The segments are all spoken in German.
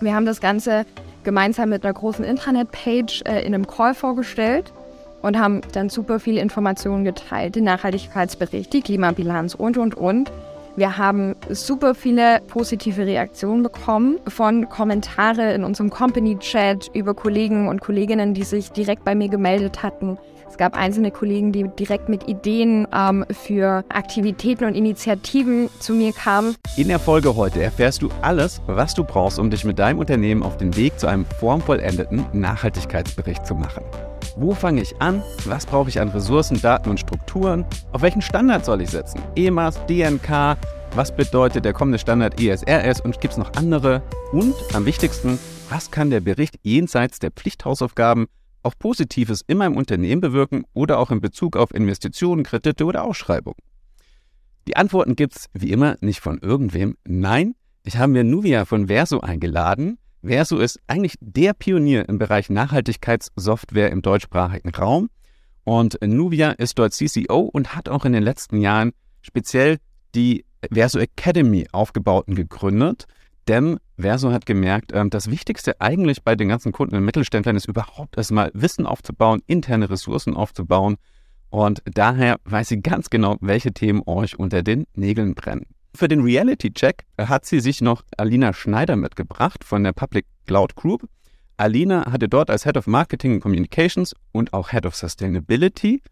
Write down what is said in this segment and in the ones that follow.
Wir haben das Ganze gemeinsam mit einer großen Intranet-Page äh, in einem Call vorgestellt und haben dann super viele Informationen geteilt, den Nachhaltigkeitsbericht, die Klimabilanz und, und, und. Wir haben super viele positive Reaktionen bekommen von Kommentare in unserem Company-Chat über Kollegen und Kolleginnen, die sich direkt bei mir gemeldet hatten. Es gab einzelne Kollegen, die direkt mit Ideen ähm, für Aktivitäten und Initiativen zu mir kamen. In der Folge heute erfährst du alles, was du brauchst, um dich mit deinem Unternehmen auf den Weg zu einem formvollendeten Nachhaltigkeitsbericht zu machen. Wo fange ich an? Was brauche ich an Ressourcen, Daten und Strukturen? Auf welchen Standard soll ich setzen? EMAS, DNK? Was bedeutet der kommende Standard ESRS und gibt es noch andere? Und am wichtigsten, was kann der Bericht jenseits der Pflichthausaufgaben auch Positives in meinem Unternehmen bewirken oder auch in Bezug auf Investitionen, Kredite oder Ausschreibungen? Die Antworten gibt es wie immer nicht von irgendwem. Nein, ich habe mir Nuvia von Verso eingeladen, Verso ist eigentlich der Pionier im Bereich Nachhaltigkeitssoftware im deutschsprachigen Raum. Und Nuvia ist dort CCO und hat auch in den letzten Jahren speziell die Verso Academy aufgebaut und gegründet. Denn Verso hat gemerkt, ähm, das Wichtigste eigentlich bei den ganzen Kunden und Mittelständlern ist überhaupt erstmal Wissen aufzubauen, interne Ressourcen aufzubauen. Und daher weiß sie ganz genau, welche Themen euch unter den Nägeln brennen. Für den Reality-Check hat sie sich noch Alina Schneider mitgebracht von der Public Cloud Group. Alina hatte dort als Head of Marketing and Communications und auch Head of Sustainability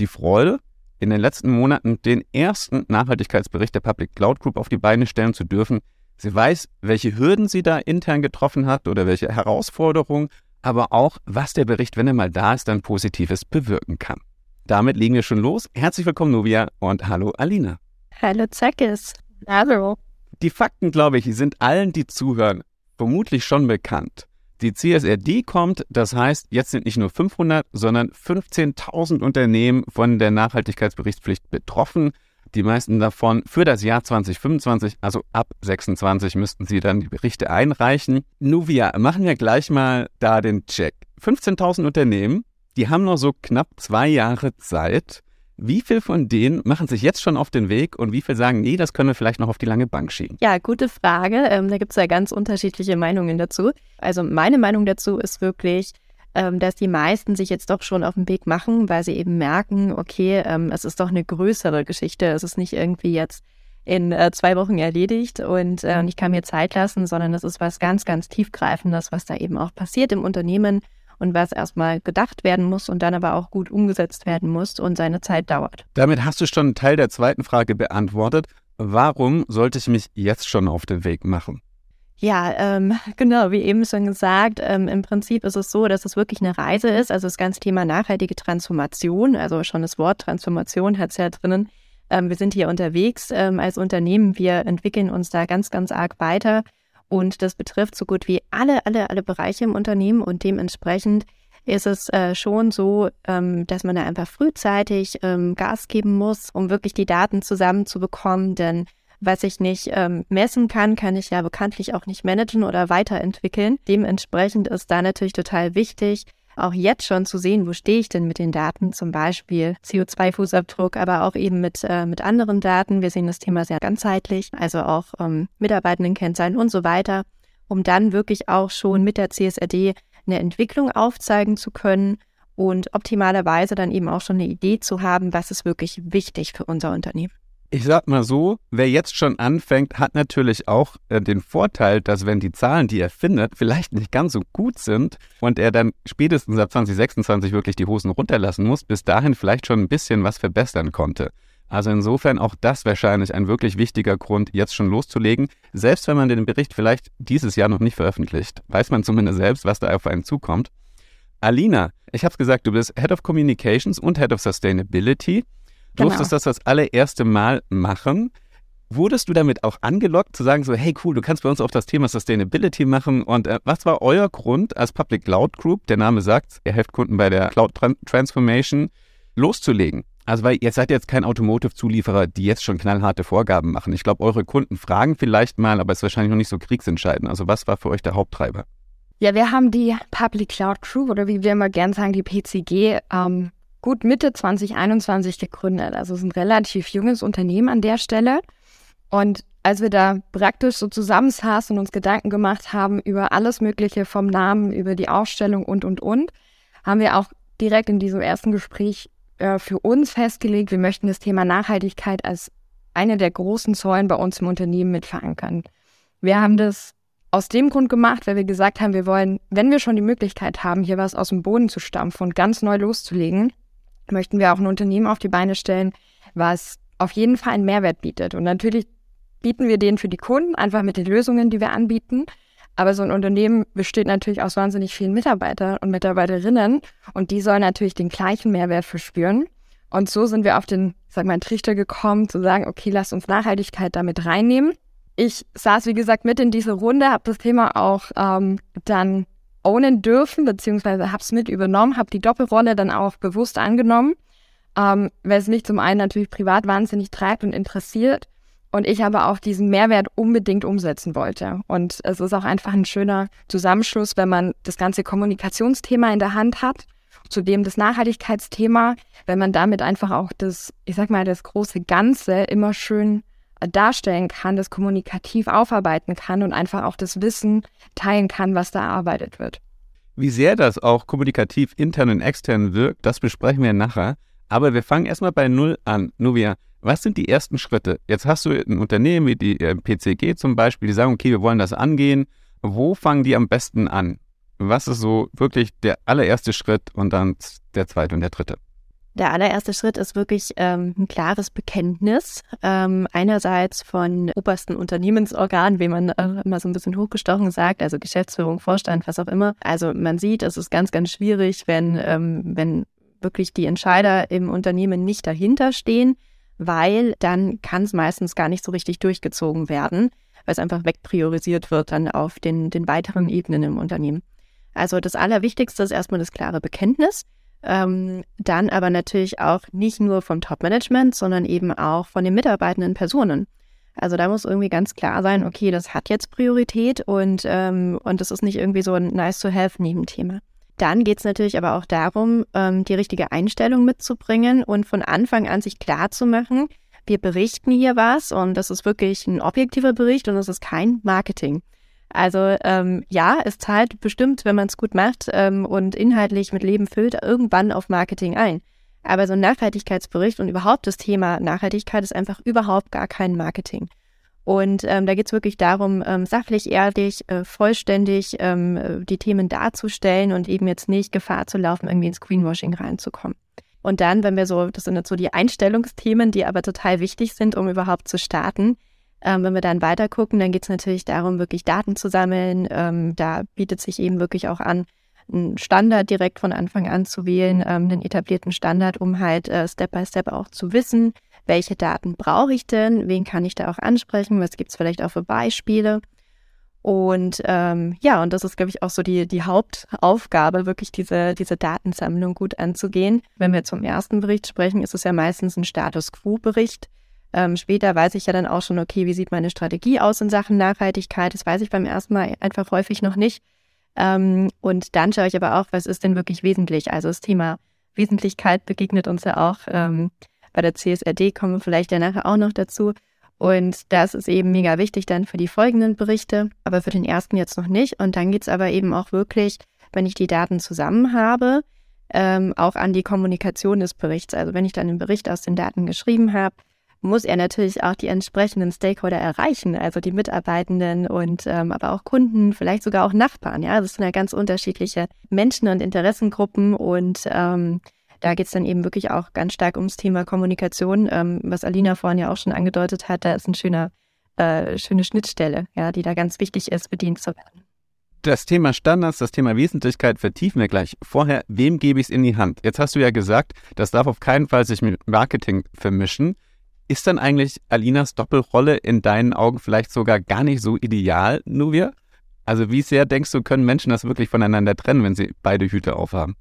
die Freude, in den letzten Monaten den ersten Nachhaltigkeitsbericht der Public Cloud Group auf die Beine stellen zu dürfen. Sie weiß, welche Hürden sie da intern getroffen hat oder welche Herausforderungen, aber auch, was der Bericht, wenn er mal da ist, dann Positives bewirken kann. Damit legen wir schon los. Herzlich willkommen, Novia, und hallo, Alina. Hallo Zekis. Hallo. Die Fakten, glaube ich, sind allen, die zuhören, vermutlich schon bekannt. Die CSRD kommt, das heißt, jetzt sind nicht nur 500, sondern 15.000 Unternehmen von der Nachhaltigkeitsberichtspflicht betroffen. Die meisten davon für das Jahr 2025, also ab 26 müssten sie dann die Berichte einreichen. Nuvia, machen wir gleich mal da den Check. 15.000 Unternehmen, die haben noch so knapp zwei Jahre Zeit. Wie viel von denen machen sich jetzt schon auf den Weg und wie viel sagen, nee, das können wir vielleicht noch auf die lange Bank schieben? Ja, gute Frage. Ähm, da gibt es ja ganz unterschiedliche Meinungen dazu. Also meine Meinung dazu ist wirklich, ähm, dass die meisten sich jetzt doch schon auf den Weg machen, weil sie eben merken, okay, ähm, es ist doch eine größere Geschichte. Es ist nicht irgendwie jetzt in äh, zwei Wochen erledigt und, äh, und ich kann mir Zeit lassen, sondern es ist was ganz, ganz tiefgreifendes, was da eben auch passiert im Unternehmen und was erstmal gedacht werden muss und dann aber auch gut umgesetzt werden muss und seine Zeit dauert. Damit hast du schon einen Teil der zweiten Frage beantwortet. Warum sollte ich mich jetzt schon auf den Weg machen? Ja, ähm, genau, wie eben schon gesagt, ähm, im Prinzip ist es so, dass es wirklich eine Reise ist. Also das ganze Thema nachhaltige Transformation, also schon das Wort Transformation hat es ja drinnen. Ähm, wir sind hier unterwegs ähm, als Unternehmen, wir entwickeln uns da ganz, ganz arg weiter. Und das betrifft so gut wie alle, alle, alle Bereiche im Unternehmen und dementsprechend ist es äh, schon so, ähm, dass man da einfach frühzeitig ähm, Gas geben muss, um wirklich die Daten zusammenzubekommen. Denn was ich nicht ähm, messen kann, kann ich ja bekanntlich auch nicht managen oder weiterentwickeln. Dementsprechend ist da natürlich total wichtig, auch jetzt schon zu sehen, wo stehe ich denn mit den Daten, zum Beispiel CO2-Fußabdruck, aber auch eben mit, äh, mit anderen Daten. Wir sehen das Thema sehr ganzheitlich, also auch ähm, Mitarbeitendenkennzahlen und so weiter, um dann wirklich auch schon mit der CSRD eine Entwicklung aufzeigen zu können und optimalerweise dann eben auch schon eine Idee zu haben, was ist wirklich wichtig für unser Unternehmen. Ich sag mal so, wer jetzt schon anfängt, hat natürlich auch äh, den Vorteil, dass wenn die Zahlen, die er findet, vielleicht nicht ganz so gut sind und er dann spätestens ab 2026 wirklich die Hosen runterlassen muss, bis dahin vielleicht schon ein bisschen was verbessern konnte. Also insofern auch das wahrscheinlich ein wirklich wichtiger Grund, jetzt schon loszulegen. Selbst wenn man den Bericht vielleicht dieses Jahr noch nicht veröffentlicht, weiß man zumindest selbst, was da auf einen zukommt. Alina, ich habe es gesagt, du bist Head of Communications und Head of Sustainability durftest genau. das das allererste Mal machen. Wurdest du damit auch angelockt, zu sagen, so, hey cool, du kannst bei uns auch das Thema Sustainability machen? Und äh, was war euer Grund als Public Cloud Group, der Name sagt, ihr helft Kunden bei der Cloud Transformation, loszulegen? Also, weil ihr seid jetzt kein Automotive-Zulieferer, die jetzt schon knallharte Vorgaben machen. Ich glaube, eure Kunden fragen vielleicht mal, aber es ist wahrscheinlich noch nicht so kriegsentscheidend. Also, was war für euch der Haupttreiber? Ja, wir haben die Public Cloud Group oder wie wir immer gern sagen, die PCG, ähm, gut Mitte 2021 gegründet. Also es ist ein relativ junges Unternehmen an der Stelle. Und als wir da praktisch so zusammensaßen und uns Gedanken gemacht haben über alles Mögliche vom Namen, über die Ausstellung und, und, und, haben wir auch direkt in diesem ersten Gespräch äh, für uns festgelegt, wir möchten das Thema Nachhaltigkeit als eine der großen Säulen bei uns im Unternehmen mit verankern. Wir haben das aus dem Grund gemacht, weil wir gesagt haben, wir wollen, wenn wir schon die Möglichkeit haben, hier was aus dem Boden zu stampfen und ganz neu loszulegen, möchten wir auch ein Unternehmen auf die Beine stellen, was auf jeden Fall einen Mehrwert bietet. Und natürlich bieten wir den für die Kunden, einfach mit den Lösungen, die wir anbieten. Aber so ein Unternehmen besteht natürlich aus wahnsinnig vielen Mitarbeitern und Mitarbeiterinnen und die sollen natürlich den gleichen Mehrwert verspüren. Und so sind wir auf den, sag mal, Trichter gekommen, zu sagen, okay, lass uns Nachhaltigkeit damit reinnehmen. Ich saß, wie gesagt, mit in diese Runde, habe das Thema auch ähm, dann ownen dürfen, beziehungsweise habe es mit übernommen, habe die Doppelrolle dann auch bewusst angenommen, ähm, weil es mich zum einen natürlich privat wahnsinnig treibt und interessiert und ich aber auch diesen Mehrwert unbedingt umsetzen wollte. Und es ist auch einfach ein schöner Zusammenschluss, wenn man das ganze Kommunikationsthema in der Hand hat, zudem das Nachhaltigkeitsthema, wenn man damit einfach auch das, ich sag mal, das große Ganze immer schön darstellen kann, das kommunikativ aufarbeiten kann und einfach auch das Wissen teilen kann, was da erarbeitet wird. Wie sehr das auch kommunikativ intern und extern wirkt, das besprechen wir nachher. Aber wir fangen erstmal bei Null an. Nuvia, was sind die ersten Schritte? Jetzt hast du ein Unternehmen wie die äh, PCG zum Beispiel, die sagen, okay, wir wollen das angehen. Wo fangen die am besten an? Was ist so wirklich der allererste Schritt und dann der zweite und der dritte? Der allererste Schritt ist wirklich ähm, ein klares Bekenntnis. Ähm, einerseits von obersten Unternehmensorganen, wie man äh, immer so ein bisschen hochgestochen sagt, also Geschäftsführung, Vorstand, was auch immer. Also man sieht, es ist ganz, ganz schwierig, wenn, ähm, wenn wirklich die Entscheider im Unternehmen nicht dahinter stehen weil dann kann es meistens gar nicht so richtig durchgezogen werden, weil es einfach wegpriorisiert wird dann auf den, den weiteren Ebenen im Unternehmen. Also das Allerwichtigste ist erstmal das klare Bekenntnis, ähm, dann aber natürlich auch nicht nur vom Top-Management, sondern eben auch von den mitarbeitenden Personen. Also da muss irgendwie ganz klar sein, okay, das hat jetzt Priorität und, ähm, und das ist nicht irgendwie so ein Nice-to-Have-Nebenthema. Dann geht es natürlich aber auch darum, ähm, die richtige Einstellung mitzubringen und von Anfang an sich klar zu machen, wir berichten hier was und das ist wirklich ein objektiver Bericht und es ist kein Marketing. Also ähm, ja, es zahlt bestimmt, wenn man es gut macht ähm, und inhaltlich mit Leben füllt, irgendwann auf Marketing ein. Aber so ein Nachhaltigkeitsbericht und überhaupt das Thema Nachhaltigkeit ist einfach überhaupt gar kein Marketing. Und ähm, da geht es wirklich darum, ähm, sachlich, ehrlich, äh, vollständig ähm, äh, die Themen darzustellen und eben jetzt nicht Gefahr zu laufen, irgendwie ins Greenwashing reinzukommen. Und dann, wenn wir so, das sind jetzt so die Einstellungsthemen, die aber total wichtig sind, um überhaupt zu starten. Ähm, wenn wir dann weiter gucken, dann geht es natürlich darum, wirklich Daten zu sammeln. Ähm, da bietet sich eben wirklich auch an, einen Standard direkt von Anfang an zu wählen, ähm, einen etablierten Standard, um halt äh, Step by Step auch zu wissen, welche Daten brauche ich denn, wen kann ich da auch ansprechen, was gibt es vielleicht auch für Beispiele. Und ähm, ja, und das ist, glaube ich, auch so die, die Hauptaufgabe, wirklich diese, diese Datensammlung gut anzugehen. Wenn wir zum ersten Bericht sprechen, ist es ja meistens ein Status Quo-Bericht. Ähm, später weiß ich ja dann auch schon, okay, wie sieht meine Strategie aus in Sachen Nachhaltigkeit? Das weiß ich beim ersten Mal einfach häufig noch nicht. Ähm, und dann schaue ich aber auch, was ist denn wirklich wesentlich? Also das Thema Wesentlichkeit begegnet uns ja auch ähm, bei der CSRD kommen wir vielleicht ja nachher auch noch dazu. Und das ist eben mega wichtig dann für die folgenden Berichte, aber für den ersten jetzt noch nicht. Und dann geht es aber eben auch wirklich, wenn ich die Daten zusammen habe, ähm, auch an die Kommunikation des Berichts. Also wenn ich dann einen Bericht aus den Daten geschrieben habe, muss er natürlich auch die entsprechenden Stakeholder erreichen, also die Mitarbeitenden und ähm, aber auch Kunden, vielleicht sogar auch Nachbarn. Ja, das sind ja ganz unterschiedliche Menschen und Interessengruppen und ähm, da geht es dann eben wirklich auch ganz stark ums Thema Kommunikation, ähm, was Alina vorhin ja auch schon angedeutet hat. Da ist eine schöne, äh, schöne Schnittstelle, ja, die da ganz wichtig ist, bedient zu werden. Das Thema Standards, das Thema Wesentlichkeit vertiefen wir gleich. Vorher, wem gebe ich es in die Hand? Jetzt hast du ja gesagt, das darf auf keinen Fall sich mit Marketing vermischen. Ist dann eigentlich Alinas Doppelrolle in deinen Augen vielleicht sogar gar nicht so ideal, Nuvia? Also wie sehr denkst du, können Menschen das wirklich voneinander trennen, wenn sie beide Hüte aufhaben?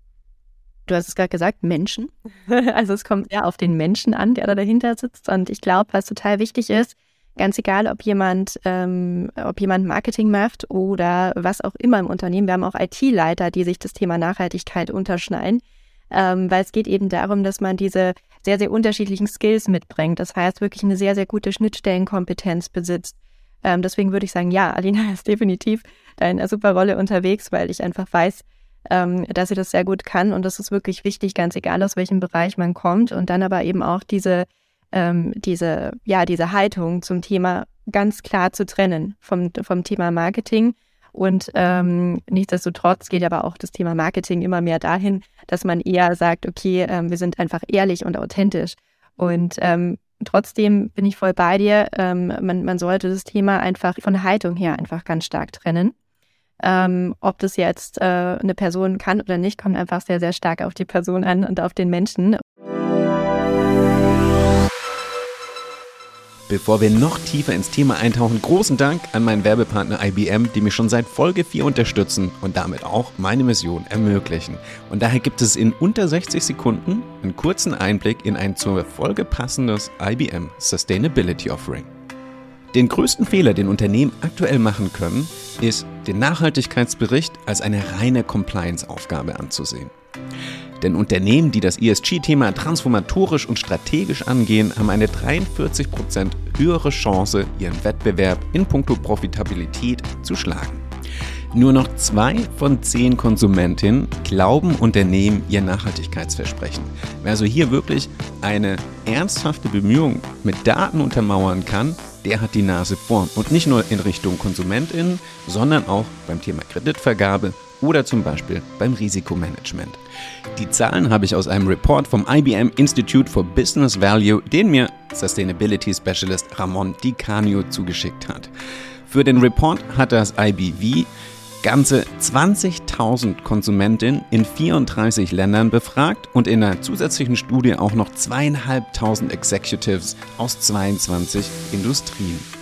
du hast es gerade gesagt, Menschen. also es kommt ja auf den Menschen an, der da dahinter sitzt. Und ich glaube, was total wichtig ist, ganz egal, ob jemand, ähm, ob jemand Marketing macht oder was auch immer im Unternehmen. Wir haben auch IT-Leiter, die sich das Thema Nachhaltigkeit unterschneiden. Ähm, weil es geht eben darum, dass man diese sehr, sehr unterschiedlichen Skills mitbringt. Das heißt, wirklich eine sehr, sehr gute Schnittstellenkompetenz besitzt. Ähm, deswegen würde ich sagen, ja, Alina ist definitiv in einer super Rolle unterwegs, weil ich einfach weiß, ähm, dass sie das sehr gut kann. Und das ist wirklich wichtig, ganz egal aus welchem Bereich man kommt. Und dann aber eben auch diese, ähm, diese, ja, diese Haltung zum Thema ganz klar zu trennen vom, vom Thema Marketing. Und ähm, nichtsdestotrotz geht aber auch das Thema Marketing immer mehr dahin, dass man eher sagt, okay, ähm, wir sind einfach ehrlich und authentisch. Und ähm, trotzdem bin ich voll bei dir. Ähm, man, man sollte das Thema einfach von Haltung her einfach ganz stark trennen. Ähm, ob das jetzt äh, eine Person kann oder nicht, kommt einfach sehr, sehr stark auf die Person an und auf den Menschen. Bevor wir noch tiefer ins Thema eintauchen, großen Dank an meinen Werbepartner IBM, die mich schon seit Folge 4 unterstützen und damit auch meine Mission ermöglichen. Und daher gibt es in unter 60 Sekunden einen kurzen Einblick in ein zur Folge passendes IBM Sustainability Offering. Den größten Fehler, den Unternehmen aktuell machen können, ist, den Nachhaltigkeitsbericht als eine reine Compliance-Aufgabe anzusehen. Denn Unternehmen, die das ESG-Thema transformatorisch und strategisch angehen, haben eine 43% höhere Chance, ihren Wettbewerb in puncto Profitabilität zu schlagen. Nur noch zwei von zehn Konsumentinnen glauben Unternehmen ihr Nachhaltigkeitsversprechen. Wer also hier wirklich eine ernsthafte Bemühung mit Daten untermauern kann, der hat die Nase vorn. Und nicht nur in Richtung KonsumentInnen, sondern auch beim Thema Kreditvergabe oder zum Beispiel beim Risikomanagement. Die Zahlen habe ich aus einem Report vom IBM Institute for Business Value, den mir Sustainability Specialist Ramon Di Canio zugeschickt hat. Für den Report hat das IBV ganze 20.000 Konsumentinnen in 34 Ländern befragt und in einer zusätzlichen Studie auch noch zweieinhalbtausend Executives aus 22 Industrien.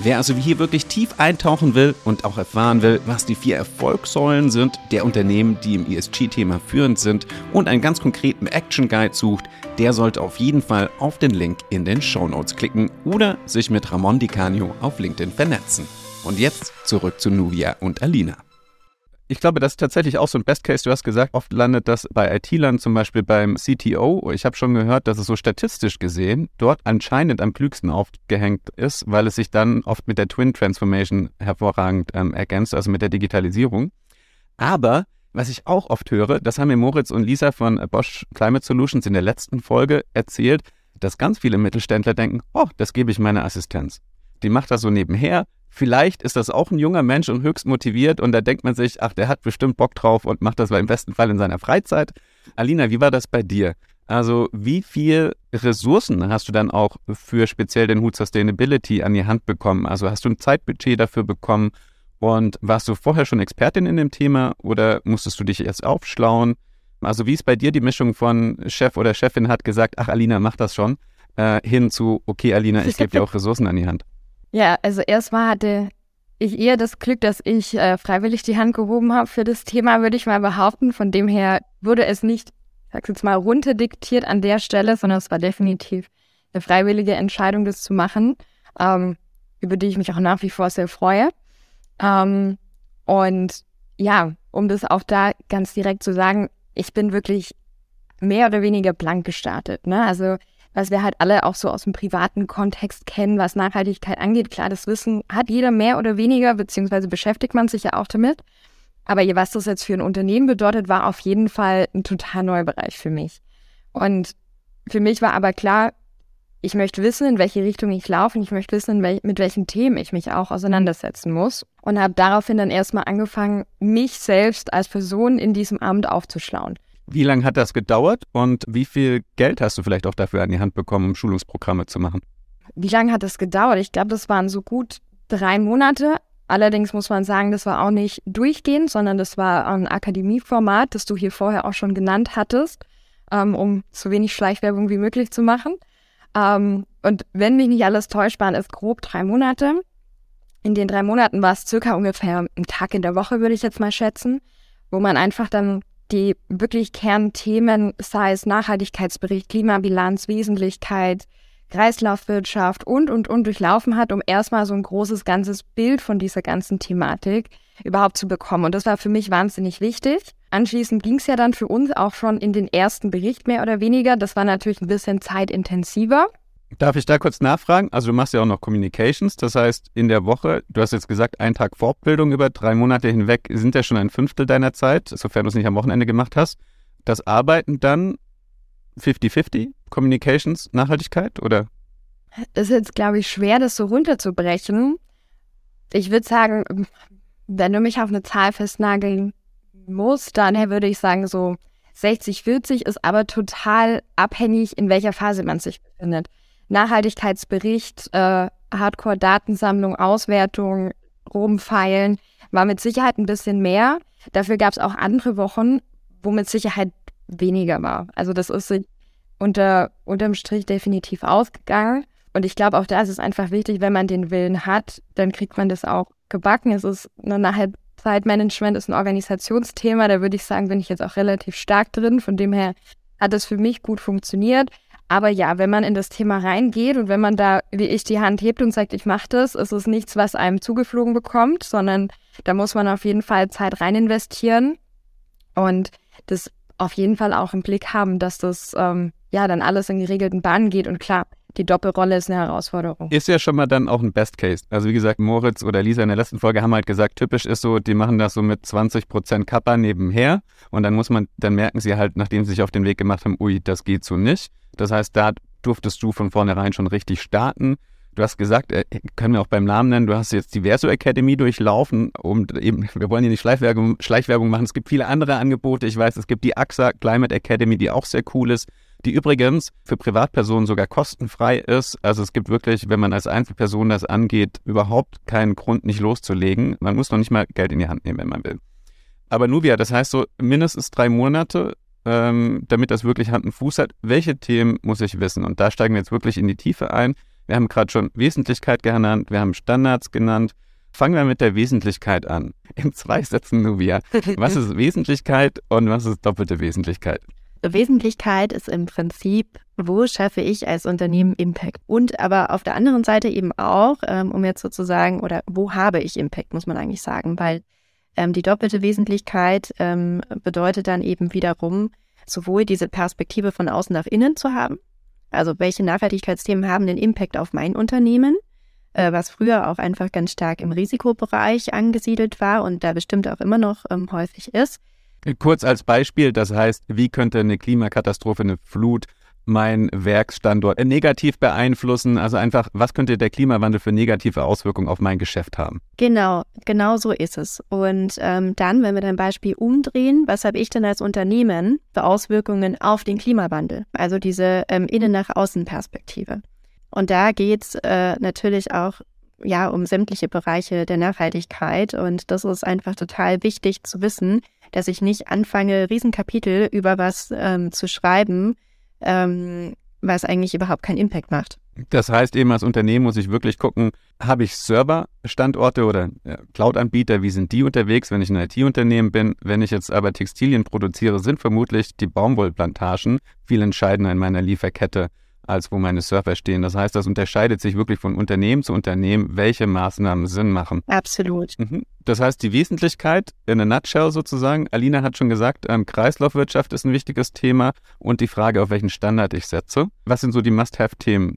Wer also hier wirklich tief eintauchen will und auch erfahren will, was die vier Erfolgssäulen sind der Unternehmen, die im ESG-Thema führend sind und einen ganz konkreten Action Guide sucht, der sollte auf jeden Fall auf den Link in den Show Notes klicken oder sich mit Ramon Di Canio auf LinkedIn vernetzen. Und jetzt zurück zu Nuvia und Alina. Ich glaube, das ist tatsächlich auch so ein Best Case. Du hast gesagt, oft landet das bei IT-Lern zum Beispiel beim CTO. Ich habe schon gehört, dass es so statistisch gesehen dort anscheinend am klügsten aufgehängt ist, weil es sich dann oft mit der Twin Transformation hervorragend ähm, ergänzt, also mit der Digitalisierung. Aber was ich auch oft höre, das haben mir Moritz und Lisa von Bosch Climate Solutions in der letzten Folge erzählt, dass ganz viele Mittelständler denken, oh, das gebe ich meiner Assistenz. Die macht das so nebenher, Vielleicht ist das auch ein junger Mensch und höchst motiviert und da denkt man sich, ach, der hat bestimmt Bock drauf und macht das im besten Fall in seiner Freizeit. Alina, wie war das bei dir? Also wie viel Ressourcen hast du dann auch für speziell den Hut Sustainability an die Hand bekommen? Also hast du ein Zeitbudget dafür bekommen und warst du vorher schon Expertin in dem Thema oder musstest du dich erst aufschlauen? Also wie ist bei dir die Mischung von Chef oder Chefin hat gesagt, ach Alina, mach das schon, äh, hin zu, okay Alina, ich gebe dir auch Ressourcen an die Hand? Ja, also erstmal hatte ich eher das Glück, dass ich äh, freiwillig die Hand gehoben habe für das Thema, würde ich mal behaupten. Von dem her wurde es nicht, ich sag's jetzt mal, runterdiktiert an der Stelle, sondern es war definitiv eine freiwillige Entscheidung, das zu machen, ähm, über die ich mich auch nach wie vor sehr freue. Ähm, und ja, um das auch da ganz direkt zu sagen, ich bin wirklich mehr oder weniger blank gestartet. Ne? Also was wir halt alle auch so aus dem privaten Kontext kennen, was Nachhaltigkeit angeht. Klar, das Wissen hat jeder mehr oder weniger, beziehungsweise beschäftigt man sich ja auch damit. Aber was das jetzt für ein Unternehmen bedeutet, war auf jeden Fall ein total neuer Bereich für mich. Und für mich war aber klar, ich möchte wissen, in welche Richtung ich laufe und ich möchte wissen, wel mit welchen Themen ich mich auch auseinandersetzen muss. Und habe daraufhin dann erstmal angefangen, mich selbst als Person in diesem Amt aufzuschlauen. Wie lange hat das gedauert und wie viel Geld hast du vielleicht auch dafür an die Hand bekommen, um Schulungsprogramme zu machen? Wie lange hat das gedauert? Ich glaube, das waren so gut drei Monate. Allerdings muss man sagen, das war auch nicht durchgehend, sondern das war ein Akademieformat, das du hier vorher auch schon genannt hattest, ähm, um so wenig Schleichwerbung wie möglich zu machen. Ähm, und wenn mich nicht alles täuscht, waren es grob drei Monate. In den drei Monaten war es circa ungefähr ein Tag in der Woche, würde ich jetzt mal schätzen, wo man einfach dann die wirklich Kernthemen, sei es Nachhaltigkeitsbericht, Klimabilanz, Wesentlichkeit, Kreislaufwirtschaft und, und, und durchlaufen hat, um erstmal so ein großes, ganzes Bild von dieser ganzen Thematik überhaupt zu bekommen. Und das war für mich wahnsinnig wichtig. Anschließend ging es ja dann für uns auch schon in den ersten Bericht mehr oder weniger. Das war natürlich ein bisschen zeitintensiver. Darf ich da kurz nachfragen? Also du machst ja auch noch Communications, das heißt in der Woche, du hast jetzt gesagt, ein Tag Fortbildung über drei Monate hinweg sind ja schon ein Fünftel deiner Zeit, sofern du es nicht am Wochenende gemacht hast. Das Arbeiten dann 50-50, Communications, Nachhaltigkeit oder? Ist jetzt, glaube ich, schwer, das so runterzubrechen. Ich würde sagen, wenn du mich auf eine Zahl festnageln musst, dann würde ich sagen, so 60, 40 ist aber total abhängig, in welcher Phase man sich befindet. Nachhaltigkeitsbericht, äh, Hardcore-Datensammlung, Auswertung, rumfeilen, war mit Sicherheit ein bisschen mehr. Dafür gab es auch andere Wochen, wo mit Sicherheit weniger war. Also das ist unter, unterm Strich definitiv ausgegangen. Und ich glaube, auch da ist es einfach wichtig, wenn man den Willen hat, dann kriegt man das auch gebacken. Es ist nachher Zeitmanagement ist ein Organisationsthema. Da würde ich sagen, bin ich jetzt auch relativ stark drin. Von dem her hat es für mich gut funktioniert. Aber ja, wenn man in das Thema reingeht und wenn man da, wie ich, die Hand hebt und sagt, ich mache das, ist es nichts, was einem zugeflogen bekommt, sondern da muss man auf jeden Fall Zeit rein investieren und das auf jeden Fall auch im Blick haben, dass das ähm, ja dann alles in geregelten Bahnen geht. Und klar, die Doppelrolle ist eine Herausforderung. Ist ja schon mal dann auch ein Best Case. Also wie gesagt, Moritz oder Lisa in der letzten Folge haben halt gesagt, typisch ist so, die machen das so mit 20% Kappa nebenher und dann muss man, dann merken sie halt, nachdem sie sich auf den Weg gemacht haben, ui, das geht so nicht. Das heißt, da durftest du von vornherein schon richtig starten. Du hast gesagt, äh, können wir auch beim Namen nennen, du hast jetzt die Verso Academy durchlaufen, um eben, wir wollen hier nicht Schleichwerbung, Schleichwerbung machen, es gibt viele andere Angebote. Ich weiß, es gibt die AXA Climate Academy, die auch sehr cool ist, die übrigens für Privatpersonen sogar kostenfrei ist. Also es gibt wirklich, wenn man als Einzelperson das angeht, überhaupt keinen Grund, nicht loszulegen. Man muss noch nicht mal Geld in die Hand nehmen, wenn man will. Aber Nuvia, das heißt so mindestens drei Monate ähm, damit das wirklich Hand und Fuß hat. Welche Themen muss ich wissen? Und da steigen wir jetzt wirklich in die Tiefe ein. Wir haben gerade schon Wesentlichkeit genannt, wir haben Standards genannt. Fangen wir mit der Wesentlichkeit an. In zwei Sätzen, Nubia. Was ist Wesentlichkeit und was ist doppelte Wesentlichkeit? Wesentlichkeit ist im Prinzip, wo schaffe ich als Unternehmen Impact? Und aber auf der anderen Seite eben auch, ähm, um jetzt sozusagen, oder wo habe ich Impact, muss man eigentlich sagen, weil ähm, die doppelte Wesentlichkeit ähm, bedeutet dann eben wiederum, sowohl diese Perspektive von außen nach innen zu haben, also welche Nachhaltigkeitsthemen haben den Impact auf mein Unternehmen, äh, was früher auch einfach ganz stark im Risikobereich angesiedelt war und da bestimmt auch immer noch ähm, häufig ist. Kurz als Beispiel, das heißt, wie könnte eine Klimakatastrophe, eine Flut mein Werksstandort negativ beeinflussen? Also einfach, was könnte der Klimawandel für negative Auswirkungen auf mein Geschäft haben? Genau, genau so ist es. Und ähm, dann, wenn wir dein Beispiel umdrehen, was habe ich denn als Unternehmen für Auswirkungen auf den Klimawandel? Also diese ähm, Innen- nach Außen-Perspektive. Und da geht es äh, natürlich auch ja um sämtliche Bereiche der Nachhaltigkeit. Und das ist einfach total wichtig zu wissen, dass ich nicht anfange, Riesenkapitel über was ähm, zu schreiben, ähm, was eigentlich überhaupt keinen Impact macht. Das heißt eben, als Unternehmen muss ich wirklich gucken, habe ich Serverstandorte oder ja, Cloud-Anbieter, wie sind die unterwegs, wenn ich ein IT-Unternehmen bin? Wenn ich jetzt aber Textilien produziere, sind vermutlich die Baumwollplantagen viel entscheidender in meiner Lieferkette als wo meine Server stehen. Das heißt, das unterscheidet sich wirklich von Unternehmen zu Unternehmen, welche Maßnahmen Sinn machen. Absolut. Mhm. Das heißt, die Wesentlichkeit in a nutshell sozusagen, Alina hat schon gesagt, ähm, Kreislaufwirtschaft ist ein wichtiges Thema und die Frage, auf welchen Standard ich setze. Was sind so die Must-Have-Themen,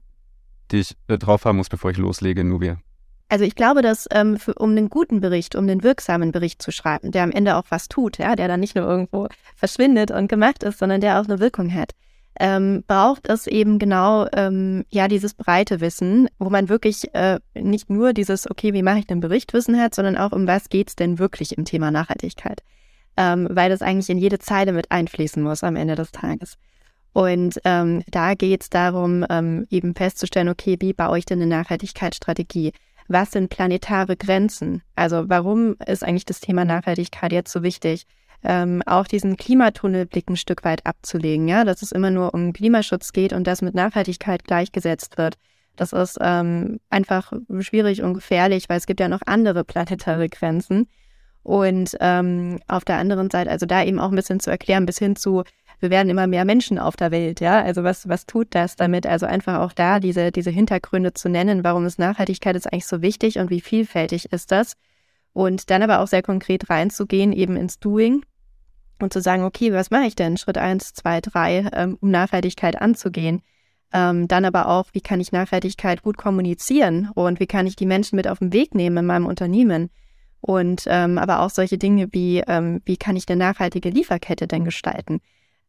die ich äh, drauf haben muss, bevor ich loslege, Nubia? Also ich glaube, dass ähm, für, um einen guten Bericht, um einen wirksamen Bericht zu schreiben, der am Ende auch was tut, ja, der dann nicht nur irgendwo verschwindet und gemacht ist, sondern der auch eine Wirkung hat, ähm, braucht es eben genau ähm, ja dieses breite Wissen, wo man wirklich äh, nicht nur dieses, okay, wie mache ich den Bericht Wissen hat, sondern auch um was geht es denn wirklich im Thema Nachhaltigkeit. Ähm, weil das eigentlich in jede Zeile mit einfließen muss am Ende des Tages. Und ähm, da geht es darum, ähm, eben festzustellen, okay, wie baue ich denn eine Nachhaltigkeitsstrategie? Was sind planetare Grenzen? Also warum ist eigentlich das Thema Nachhaltigkeit jetzt so wichtig? Ähm, auch diesen Klimatunnelblick ein Stück weit abzulegen, ja, dass es immer nur um Klimaschutz geht und das mit Nachhaltigkeit gleichgesetzt wird. Das ist ähm, einfach schwierig und gefährlich, weil es gibt ja noch andere planetare Grenzen. Und ähm, auf der anderen Seite, also da eben auch ein bisschen zu erklären, bis hin zu, wir werden immer mehr Menschen auf der Welt, ja. Also was, was tut das damit? Also einfach auch da diese, diese Hintergründe zu nennen, warum ist Nachhaltigkeit ist eigentlich so wichtig und wie vielfältig ist das? Und dann aber auch sehr konkret reinzugehen, eben ins Doing und zu sagen, okay, was mache ich denn? Schritt eins, zwei, drei, ähm, um Nachhaltigkeit anzugehen. Ähm, dann aber auch, wie kann ich Nachhaltigkeit gut kommunizieren und wie kann ich die Menschen mit auf den Weg nehmen in meinem Unternehmen? Und ähm, aber auch solche Dinge wie, ähm, wie kann ich eine nachhaltige Lieferkette denn gestalten?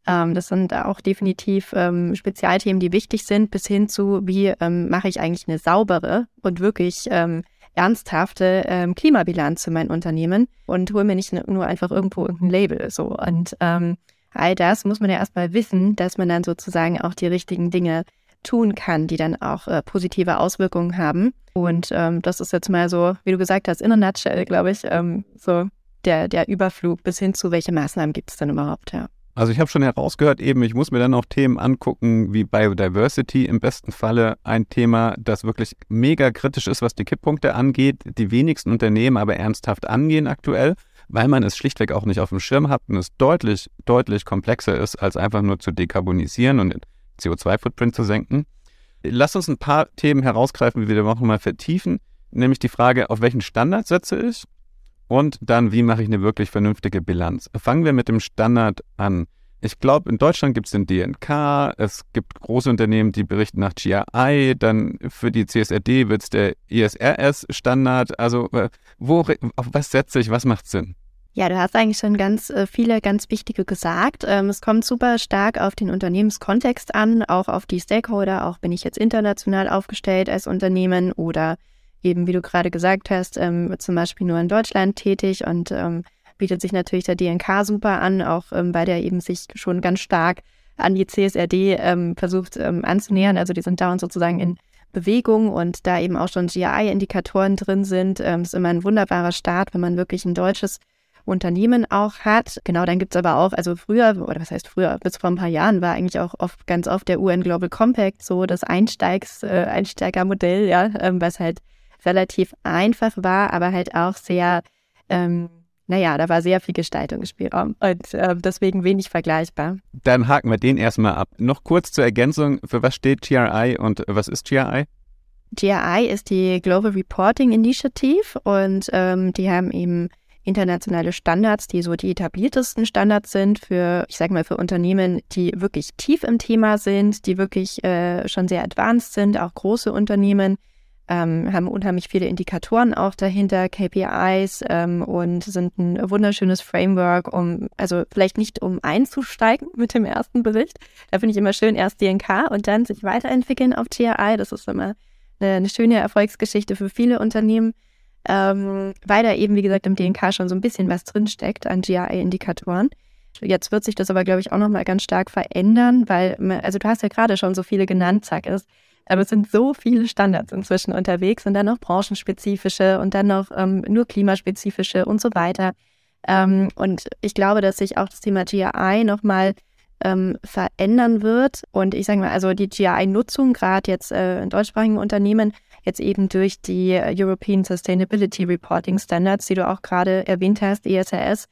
Ähm, das sind auch definitiv ähm, Spezialthemen, die wichtig sind, bis hin zu, wie mache ich eigentlich eine saubere und wirklich ähm, ernsthafte ähm, Klimabilanz für mein Unternehmen und hole mir nicht nur einfach irgendwo irgendein Label. So. Und ähm, all das muss man ja erstmal wissen, dass man dann sozusagen auch die richtigen Dinge tun kann, die dann auch äh, positive Auswirkungen haben. Und ähm, das ist jetzt mal so, wie du gesagt hast, in a nutshell, glaube ich, ähm, so der, der Überflug bis hin zu, welche Maßnahmen gibt es denn überhaupt, ja. Also ich habe schon herausgehört, eben, ich muss mir dann auch Themen angucken, wie Biodiversity im besten Falle ein Thema, das wirklich mega kritisch ist, was die Kipppunkte angeht, die wenigsten Unternehmen aber ernsthaft angehen aktuell, weil man es schlichtweg auch nicht auf dem Schirm hat und es deutlich, deutlich komplexer ist, als einfach nur zu dekarbonisieren und den CO2-Footprint zu senken. Lass uns ein paar Themen herausgreifen, wie wir noch mal vertiefen, nämlich die Frage, auf welchen Standard setze ich und dann, wie mache ich eine wirklich vernünftige Bilanz? Fangen wir mit dem Standard an. Ich glaube, in Deutschland gibt es den DNK, es gibt große Unternehmen, die berichten nach GRI, dann für die CSRD wird es der ISRS-Standard. Also, äh, wo, auf was setze ich, was macht Sinn? Ja, du hast eigentlich schon ganz äh, viele ganz wichtige gesagt. Ähm, es kommt super stark auf den Unternehmenskontext an, auch auf die Stakeholder. Auch bin ich jetzt international aufgestellt als Unternehmen oder eben, wie du gerade gesagt hast, ähm, zum Beispiel nur in Deutschland tätig und ähm, bietet sich natürlich der DNK super an, auch ähm, weil der eben sich schon ganz stark an die CSRD ähm, versucht ähm, anzunähern. Also die sind dauernd sozusagen in Bewegung und da eben auch schon GI-Indikatoren drin sind, ähm, ist immer ein wunderbarer Start, wenn man wirklich ein deutsches Unternehmen auch hat. Genau, dann gibt es aber auch, also früher, oder was heißt früher, bis vor ein paar Jahren war eigentlich auch oft, ganz oft der UN Global Compact so das Einsteigs, äh, Einsteigermodell, ja, ähm, was halt relativ einfach war, aber halt auch sehr, ähm, naja, da war sehr viel Gestaltungsspielraum und äh, deswegen wenig vergleichbar. Dann haken wir den erstmal ab. Noch kurz zur Ergänzung, für was steht GRI und was ist GRI? GRI ist die Global Reporting Initiative und ähm, die haben eben internationale Standards, die so die etabliertesten Standards sind für, ich sage mal, für Unternehmen, die wirklich tief im Thema sind, die wirklich äh, schon sehr advanced sind, auch große Unternehmen, ähm, haben unheimlich viele Indikatoren auch dahinter, KPIs ähm, und sind ein wunderschönes Framework, um, also vielleicht nicht um einzusteigen mit dem ersten Bericht. Da finde ich immer schön, erst DNK und dann sich weiterentwickeln auf GRI. Das ist immer eine, eine schöne Erfolgsgeschichte für viele Unternehmen, ähm, weil da eben, wie gesagt, im DNK schon so ein bisschen was drinsteckt an GRI-Indikatoren. Jetzt wird sich das aber, glaube ich, auch nochmal ganz stark verändern, weil, also du hast ja gerade schon so viele genannt, Zack, ist, aber es sind so viele Standards inzwischen unterwegs und dann noch branchenspezifische und dann noch ähm, nur klimaspezifische und so weiter. Ähm, und ich glaube, dass sich auch das Thema GRI nochmal ähm, verändern wird. Und ich sage mal, also die GRI-Nutzung, gerade jetzt äh, in deutschsprachigen Unternehmen, jetzt eben durch die European Sustainability Reporting Standards, die du auch gerade erwähnt hast, ESRS,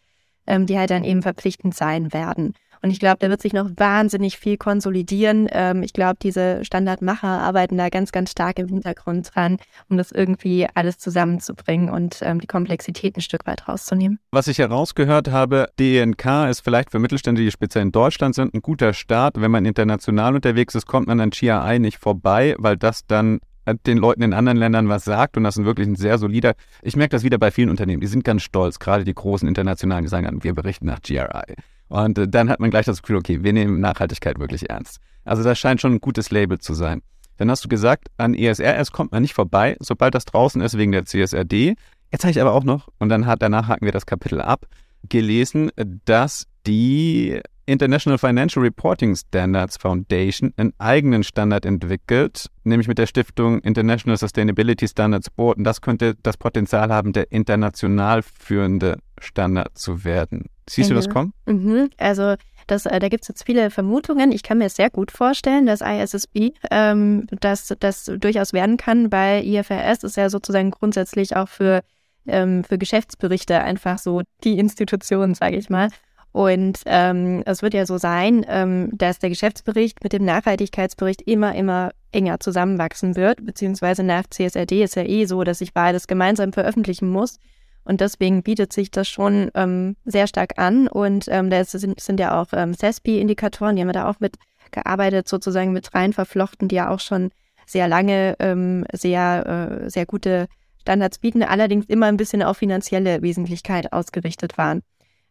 ähm, die halt dann eben verpflichtend sein werden. Und ich glaube, da wird sich noch wahnsinnig viel konsolidieren. Ähm, ich glaube, diese Standardmacher arbeiten da ganz, ganz stark im Hintergrund dran, um das irgendwie alles zusammenzubringen und ähm, die Komplexität ein Stück weit rauszunehmen. Was ich herausgehört habe, DNK ist vielleicht für Mittelständler, die speziell in Deutschland sind, ein guter Start. Wenn man international unterwegs ist, kommt man an GRI nicht vorbei, weil das dann den Leuten in anderen Ländern was sagt und das ist wirklich ein sehr solider. Ich merke das wieder bei vielen Unternehmen, die sind ganz stolz, gerade die großen internationalen, die sagen, wir berichten nach GRI. Und äh, dann hat man gleich das Gefühl, okay, wir nehmen Nachhaltigkeit wirklich ernst. Also das scheint schon ein gutes Label zu sein. Dann hast du gesagt, an ESRS kommt man nicht vorbei, sobald das draußen ist wegen der CSRD. Jetzt habe ich aber auch noch, und dann hat, danach haken wir das Kapitel ab, gelesen, dass die International Financial Reporting Standards Foundation einen eigenen Standard entwickelt, nämlich mit der Stiftung International Sustainability Standards Board. Und das könnte das Potenzial haben, der international führende Standard zu werden. Siehst mhm. du das mhm. kommen? Mhm. Also das, äh, da gibt es jetzt viele Vermutungen. Ich kann mir sehr gut vorstellen, dass ISSB ähm, das, das durchaus werden kann, weil IFRS ist ja sozusagen grundsätzlich auch für, ähm, für Geschäftsberichte einfach so die Institution, sage ich mal. Und ähm, es wird ja so sein, ähm, dass der Geschäftsbericht mit dem Nachhaltigkeitsbericht immer, immer enger zusammenwachsen wird, beziehungsweise nach CSRD ist ja eh so, dass ich beides gemeinsam veröffentlichen muss. Und deswegen bietet sich das schon ähm, sehr stark an. Und ähm, da sind, sind ja auch ähm, CESPI-Indikatoren, die haben wir da auch mitgearbeitet, sozusagen mit rein verflochten, die ja auch schon sehr lange ähm, sehr, äh, sehr gute Standards bieten, allerdings immer ein bisschen auf finanzielle Wesentlichkeit ausgerichtet waren.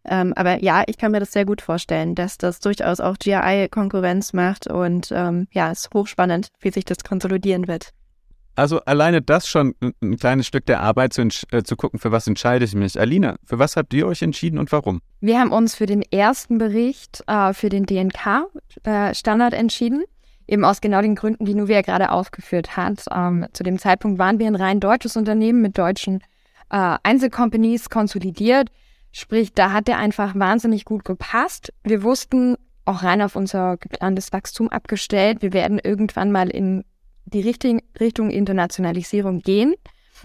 Ähm, aber ja, ich kann mir das sehr gut vorstellen, dass das durchaus auch GRI Konkurrenz macht und ähm, ja, es ist hochspannend, wie sich das konsolidieren wird. Also alleine das schon ein kleines Stück der Arbeit zu, äh, zu gucken, für was entscheide ich mich. Alina, für was habt ihr euch entschieden und warum? Wir haben uns für den ersten Bericht äh, für den DNK-Standard äh, entschieden. Eben aus genau den Gründen, die Nuvia gerade aufgeführt hat. Ähm, zu dem Zeitpunkt waren wir ein rein deutsches Unternehmen mit deutschen äh, Einzelcompanies konsolidiert. Sprich, da hat der einfach wahnsinnig gut gepasst. Wir wussten, auch rein auf unser geplantes Wachstum abgestellt, wir werden irgendwann mal in die Richtung, Richtung Internationalisierung gehen.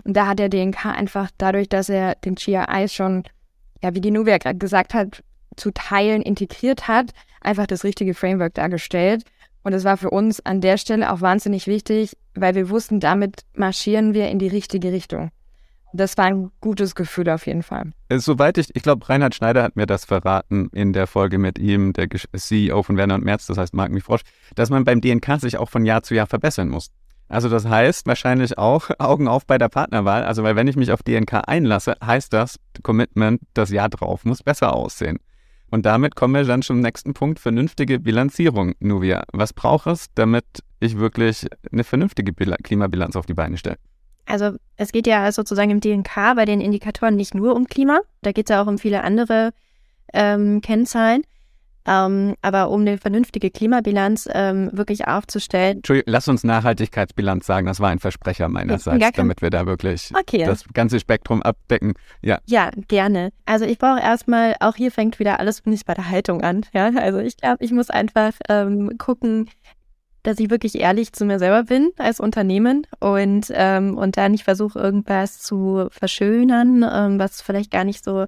Und da hat der DNK einfach dadurch, dass er den GRI schon, ja, wie die Nuvia gerade gesagt hat, zu Teilen integriert hat, einfach das richtige Framework dargestellt. Und es war für uns an der Stelle auch wahnsinnig wichtig, weil wir wussten, damit marschieren wir in die richtige Richtung. Das war ein gutes Gefühl auf jeden Fall. Äh, soweit ich, ich glaube, Reinhard Schneider hat mir das verraten in der Folge mit ihm, der CEO von Werner und Merz, das heißt Marc Frosch, dass man beim DNK sich auch von Jahr zu Jahr verbessern muss. Also das heißt wahrscheinlich auch Augen auf bei der Partnerwahl. Also weil wenn ich mich auf DNK einlasse, heißt das Commitment, das Jahr drauf muss besser aussehen. Und damit kommen wir dann zum nächsten Punkt, vernünftige Bilanzierung. Nuvia, was braucht es, damit ich wirklich eine vernünftige Klimabilanz auf die Beine stelle? Also es geht ja sozusagen im DNK bei den Indikatoren nicht nur um Klima, da geht es ja auch um viele andere ähm, Kennzahlen. Ähm, aber um eine vernünftige Klimabilanz ähm, wirklich aufzustellen. Entschuldigung, lass uns Nachhaltigkeitsbilanz sagen. Das war ein Versprecher meinerseits, damit wir da wirklich okay. das ganze Spektrum abdecken. Ja. Ja, gerne. Also ich brauche erstmal, auch hier fängt wieder alles nicht bei der Haltung an. Ja, also ich glaube, ich muss einfach ähm, gucken, dass ich wirklich ehrlich zu mir selber bin als Unternehmen und, ähm, und da nicht versuche, irgendwas zu verschönern, ähm, was vielleicht gar nicht so,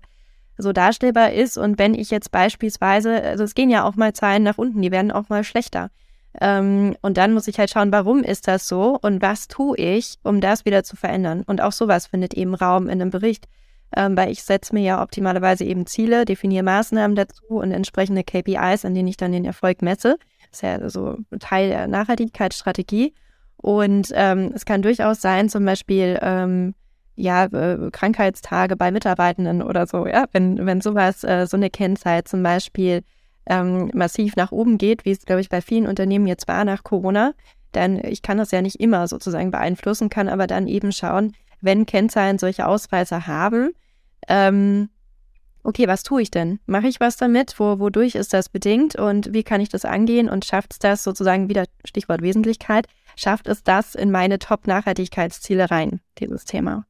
so darstellbar ist. Und wenn ich jetzt beispielsweise, also es gehen ja auch mal Zahlen nach unten, die werden auch mal schlechter. Ähm, und dann muss ich halt schauen, warum ist das so und was tue ich, um das wieder zu verändern. Und auch sowas findet eben Raum in einem Bericht. Ähm, weil ich setze mir ja optimalerweise eben Ziele, definiere Maßnahmen dazu und entsprechende KPIs, an denen ich dann den Erfolg messe. Ist ja so Teil der Nachhaltigkeitsstrategie. Und ähm, es kann durchaus sein, zum Beispiel, ähm, ja, äh, Krankheitstage bei Mitarbeitenden oder so, ja, wenn, wenn sowas, äh, so eine Kennzahl zum Beispiel ähm, massiv nach oben geht, wie es, glaube ich, bei vielen Unternehmen jetzt war nach Corona, dann ich kann das ja nicht immer sozusagen beeinflussen, kann aber dann eben schauen, wenn Kennzahlen solche Ausreißer haben, ähm, okay, was tue ich denn? Mache ich was damit? Wo, wodurch ist das bedingt und wie kann ich das angehen? Und schafft es das sozusagen wieder, Stichwort Wesentlichkeit, schafft es das in meine Top-Nachhaltigkeitsziele rein, dieses Thema?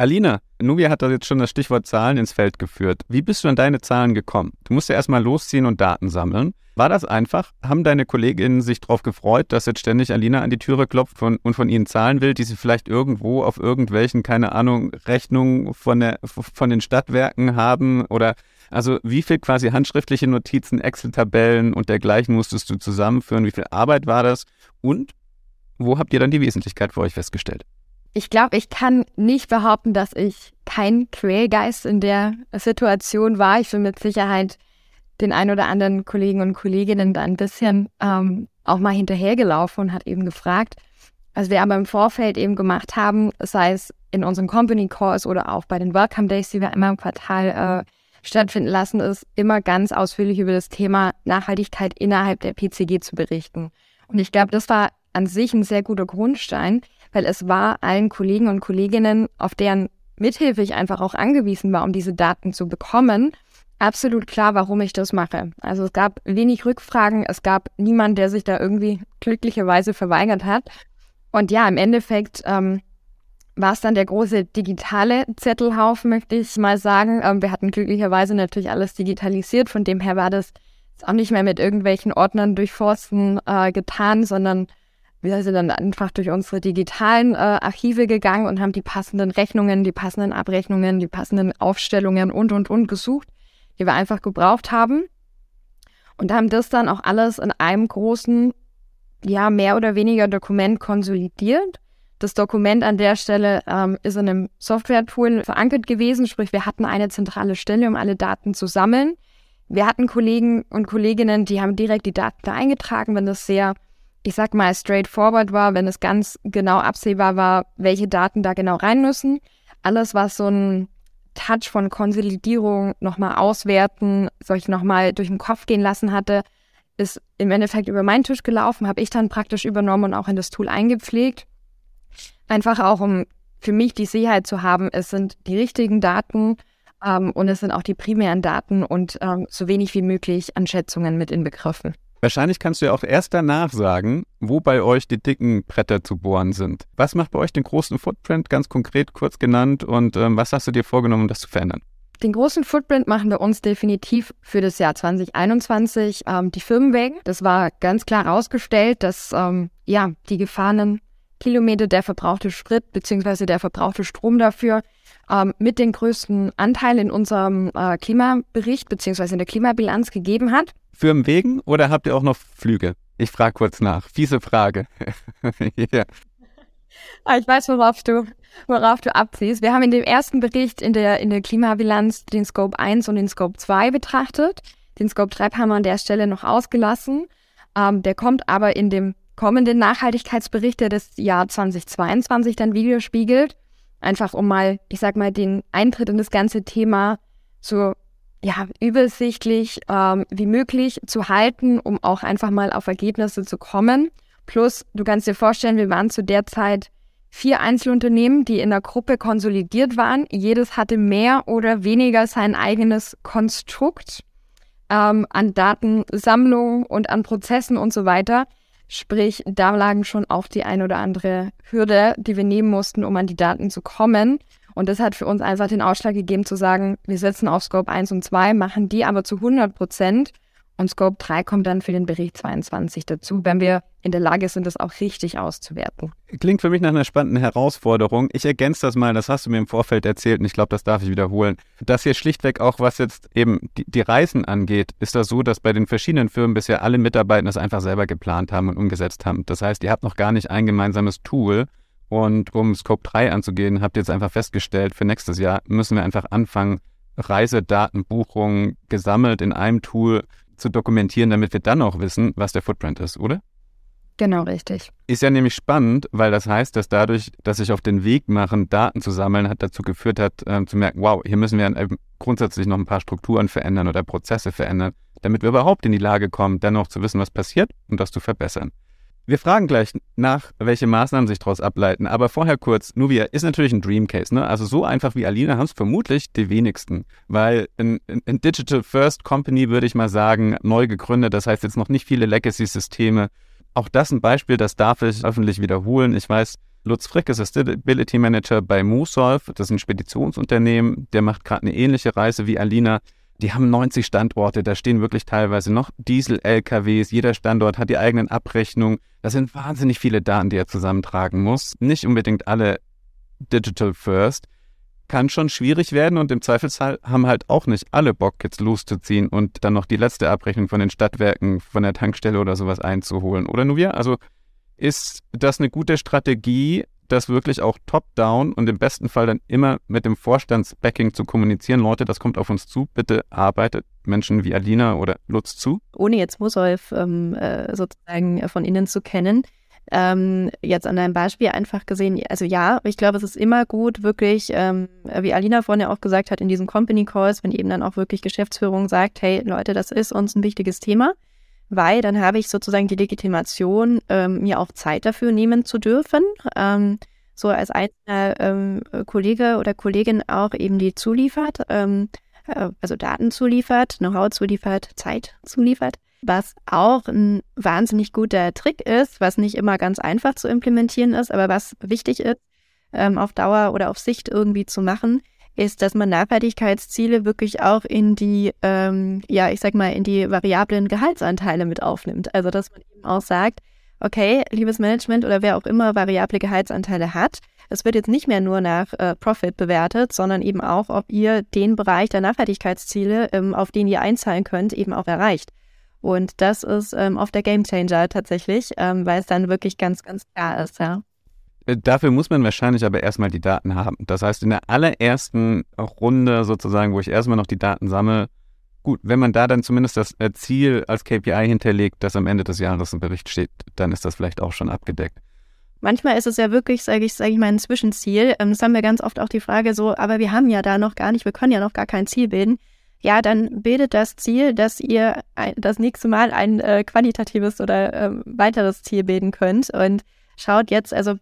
Alina, Nubia hat da jetzt schon das Stichwort Zahlen ins Feld geführt. Wie bist du an deine Zahlen gekommen? Du musst ja erstmal losziehen und Daten sammeln. War das einfach? Haben deine Kolleginnen sich darauf gefreut, dass jetzt ständig Alina an die Türe klopft von, und von ihnen Zahlen will, die sie vielleicht irgendwo auf irgendwelchen, keine Ahnung, Rechnungen von, der, von den Stadtwerken haben? Oder also wie viel quasi handschriftliche Notizen, Excel-Tabellen und dergleichen musstest du zusammenführen? Wie viel Arbeit war das? Und wo habt ihr dann die Wesentlichkeit für euch festgestellt? Ich glaube, ich kann nicht behaupten, dass ich kein Quälgeist in der Situation war. Ich bin mit Sicherheit den ein oder anderen Kollegen und Kolleginnen da ein bisschen ähm, auch mal hinterhergelaufen und hat eben gefragt, was wir aber im Vorfeld eben gemacht haben, sei es in unseren Company Calls oder auch bei den Welcome Days, die wir immer im Quartal äh, stattfinden lassen, ist immer ganz ausführlich über das Thema Nachhaltigkeit innerhalb der PCG zu berichten. Und ich glaube, das war an sich ein sehr guter Grundstein, weil es war allen Kollegen und Kolleginnen, auf deren Mithilfe ich einfach auch angewiesen war, um diese Daten zu bekommen, absolut klar, warum ich das mache. Also es gab wenig Rückfragen, es gab niemand, der sich da irgendwie glücklicherweise verweigert hat. Und ja, im Endeffekt ähm, war es dann der große digitale Zettelhaufen, möchte ich mal sagen. Ähm, wir hatten glücklicherweise natürlich alles digitalisiert, von dem her war das auch nicht mehr mit irgendwelchen Ordnern durchforsten äh, getan, sondern wir sind dann einfach durch unsere digitalen äh, Archive gegangen und haben die passenden Rechnungen, die passenden Abrechnungen, die passenden Aufstellungen und, und, und gesucht, die wir einfach gebraucht haben. Und haben das dann auch alles in einem großen, ja, mehr oder weniger Dokument konsolidiert. Das Dokument an der Stelle ähm, ist in einem Software-Tool verankert gewesen, sprich wir hatten eine zentrale Stelle, um alle Daten zu sammeln. Wir hatten Kollegen und Kolleginnen, die haben direkt die Daten da eingetragen, wenn das sehr, ich sag mal, straightforward war, wenn es ganz genau absehbar war, welche Daten da genau rein müssen. Alles, was so ein Touch von Konsolidierung nochmal auswerten, solche nochmal durch den Kopf gehen lassen hatte, ist im Endeffekt über meinen Tisch gelaufen, habe ich dann praktisch übernommen und auch in das Tool eingepflegt. Einfach auch, um für mich die Sicherheit zu haben, es sind die richtigen Daten ähm, und es sind auch die primären Daten und ähm, so wenig wie möglich an Schätzungen mit inbegriffen. Wahrscheinlich kannst du ja auch erst danach sagen, wo bei euch die dicken Bretter zu bohren sind. Was macht bei euch den großen Footprint, ganz konkret kurz genannt, und ähm, was hast du dir vorgenommen, um das zu verändern? Den großen Footprint machen wir uns definitiv für das Jahr 2021 ähm, die Firmenwägen. Das war ganz klar herausgestellt, dass ähm, ja die gefahrenen Kilometer, der verbrauchte Sprit bzw. der verbrauchte Strom dafür ähm, mit den größten Anteil in unserem äh, Klimabericht bzw. in der Klimabilanz gegeben hat. Firmenwegen oder habt ihr auch noch Flüge? Ich frage kurz nach. Fiese Frage. yeah. Ah, ich weiß, worauf du, worauf du abziehst. Wir haben in dem ersten Bericht in der, in der Klimabilanz den Scope 1 und den Scope 2 betrachtet. Den Scope 3 haben wir an der Stelle noch ausgelassen. Ähm, der kommt aber in dem kommenden Nachhaltigkeitsbericht, der das Jahr 2022 dann widerspiegelt. Einfach um mal, ich sag mal, den Eintritt in das ganze Thema so ja, übersichtlich ähm, wie möglich zu halten, um auch einfach mal auf Ergebnisse zu kommen. Plus, du kannst dir vorstellen, wir waren zu der Zeit vier Einzelunternehmen, die in der Gruppe konsolidiert waren. Jedes hatte mehr oder weniger sein eigenes Konstrukt ähm, an Datensammlung und an Prozessen und so weiter. Sprich, da lagen schon auch die ein oder andere Hürde, die wir nehmen mussten, um an die Daten zu kommen. Und das hat für uns einfach den Ausschlag gegeben zu sagen, wir setzen auf Scope 1 und 2, machen die aber zu 100 Prozent und Scope 3 kommt dann für den Bericht 22 dazu, wenn wir in der Lage sind, das auch richtig auszuwerten. Klingt für mich nach einer spannenden Herausforderung. Ich ergänze das mal, das hast du mir im Vorfeld erzählt und ich glaube, das darf ich wiederholen. Das hier schlichtweg auch, was jetzt eben die, die Reisen angeht, ist das so, dass bei den verschiedenen Firmen bisher alle Mitarbeiter das einfach selber geplant haben und umgesetzt haben. Das heißt, ihr habt noch gar nicht ein gemeinsames Tool. Und um Scope 3 anzugehen, habt ihr jetzt einfach festgestellt, für nächstes Jahr müssen wir einfach anfangen, Reisedatenbuchungen gesammelt in einem Tool zu dokumentieren, damit wir dann auch wissen, was der Footprint ist, oder? Genau, richtig. Ist ja nämlich spannend, weil das heißt, dass dadurch, dass sich auf den Weg machen, Daten zu sammeln, hat dazu geführt hat, äh, zu merken, wow, hier müssen wir grundsätzlich noch ein paar Strukturen verändern oder Prozesse verändern, damit wir überhaupt in die Lage kommen, dann noch zu wissen, was passiert und das zu verbessern. Wir fragen gleich nach, welche Maßnahmen sich daraus ableiten. Aber vorher kurz, Nuvia ist natürlich ein Dream Case. Ne? Also so einfach wie Alina haben es vermutlich die wenigsten. Weil ein, ein Digital First Company, würde ich mal sagen, neu gegründet. Das heißt jetzt noch nicht viele Legacy-Systeme. Auch das ein Beispiel, das darf ich öffentlich wiederholen. Ich weiß, Lutz Frick ist Sustainability Manager bei MooSolve. Das ist ein Speditionsunternehmen. Der macht gerade eine ähnliche Reise wie Alina. Die haben 90 Standorte, da stehen wirklich teilweise noch Diesel-LKWs. Jeder Standort hat die eigenen Abrechnungen. Das sind wahnsinnig viele Daten, die er zusammentragen muss. Nicht unbedingt alle Digital First. Kann schon schwierig werden und im Zweifelsfall haben halt auch nicht alle Bock, jetzt loszuziehen und dann noch die letzte Abrechnung von den Stadtwerken, von der Tankstelle oder sowas einzuholen. Oder Nuvia? Also ist das eine gute Strategie, das wirklich auch top-down und im besten Fall dann immer mit dem Vorstandsbacking zu kommunizieren. Leute, das kommt auf uns zu. Bitte arbeitet Menschen wie Alina oder Lutz zu. Ohne jetzt Musolf ähm, äh, sozusagen von innen zu kennen. Ähm, jetzt an einem Beispiel einfach gesehen, also ja, ich glaube, es ist immer gut, wirklich, ähm, wie Alina vorhin ja auch gesagt hat, in diesen Company Calls, wenn eben dann auch wirklich Geschäftsführung sagt, hey Leute, das ist uns ein wichtiges Thema weil dann habe ich sozusagen die Legitimation, ähm, mir auch Zeit dafür nehmen zu dürfen. Ähm, so als einzelner ähm, Kollege oder Kollegin auch eben die zuliefert, ähm, äh, also Daten zuliefert, Know-how zuliefert, Zeit zuliefert. Was auch ein wahnsinnig guter Trick ist, was nicht immer ganz einfach zu implementieren ist, aber was wichtig ist, ähm, auf Dauer oder auf Sicht irgendwie zu machen, ist, dass man Nachhaltigkeitsziele wirklich auch in die, ähm, ja, ich sag mal, in die variablen Gehaltsanteile mit aufnimmt. Also, dass man eben auch sagt, okay, liebes Management oder wer auch immer variable Gehaltsanteile hat, es wird jetzt nicht mehr nur nach äh, Profit bewertet, sondern eben auch, ob ihr den Bereich der Nachhaltigkeitsziele, ähm, auf den ihr einzahlen könnt, eben auch erreicht. Und das ist ähm, oft der Gamechanger tatsächlich, ähm, weil es dann wirklich ganz, ganz klar ist, ja. Äh, dafür muss man wahrscheinlich aber erstmal die Daten haben. Das heißt, in der allerersten Runde sozusagen, wo ich erstmal noch die Daten sammle, gut, wenn man da dann zumindest das äh, Ziel als KPI hinterlegt, dass am Ende des Jahres ein Bericht steht, dann ist das vielleicht auch schon abgedeckt. Manchmal ist es ja wirklich, sage ich, sage ich mal, ein Zwischenziel. Ähm, das haben wir ganz oft auch die Frage so, aber wir haben ja da noch gar nicht, wir können ja noch gar kein Ziel bilden. Ja, dann bildet das Ziel, dass ihr das nächste Mal ein äh, qualitatives oder äh, weiteres Ziel bilden könnt und schaut jetzt, also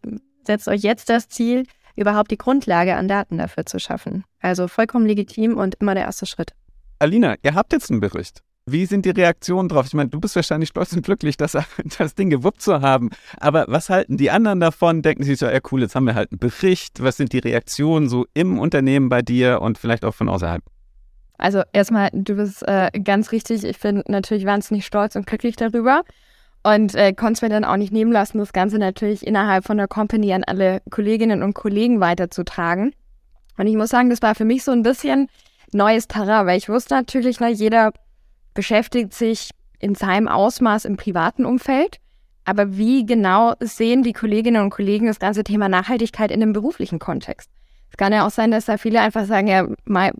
setzt euch jetzt das Ziel, überhaupt die Grundlage an Daten dafür zu schaffen. Also vollkommen legitim und immer der erste Schritt. Alina, ihr habt jetzt einen Bericht. Wie sind die Reaktionen drauf? Ich meine, du bist wahrscheinlich stolz und glücklich, das, das Ding gewuppt zu haben. Aber was halten die anderen davon? Denken sie so, ja cool, jetzt haben wir halt einen Bericht. Was sind die Reaktionen so im Unternehmen bei dir und vielleicht auch von außerhalb? Also erstmal, du bist äh, ganz richtig. Ich bin natürlich wahnsinnig stolz und glücklich darüber. Und äh, konnte es mir dann auch nicht nehmen lassen, das Ganze natürlich innerhalb von der Company an alle Kolleginnen und Kollegen weiterzutragen. Und ich muss sagen, das war für mich so ein bisschen neues Terrain, weil ich wusste natürlich, na, jeder beschäftigt sich in seinem Ausmaß im privaten Umfeld. Aber wie genau sehen die Kolleginnen und Kollegen das ganze Thema Nachhaltigkeit in dem beruflichen Kontext? Es kann ja auch sein, dass da viele einfach sagen, ja, mal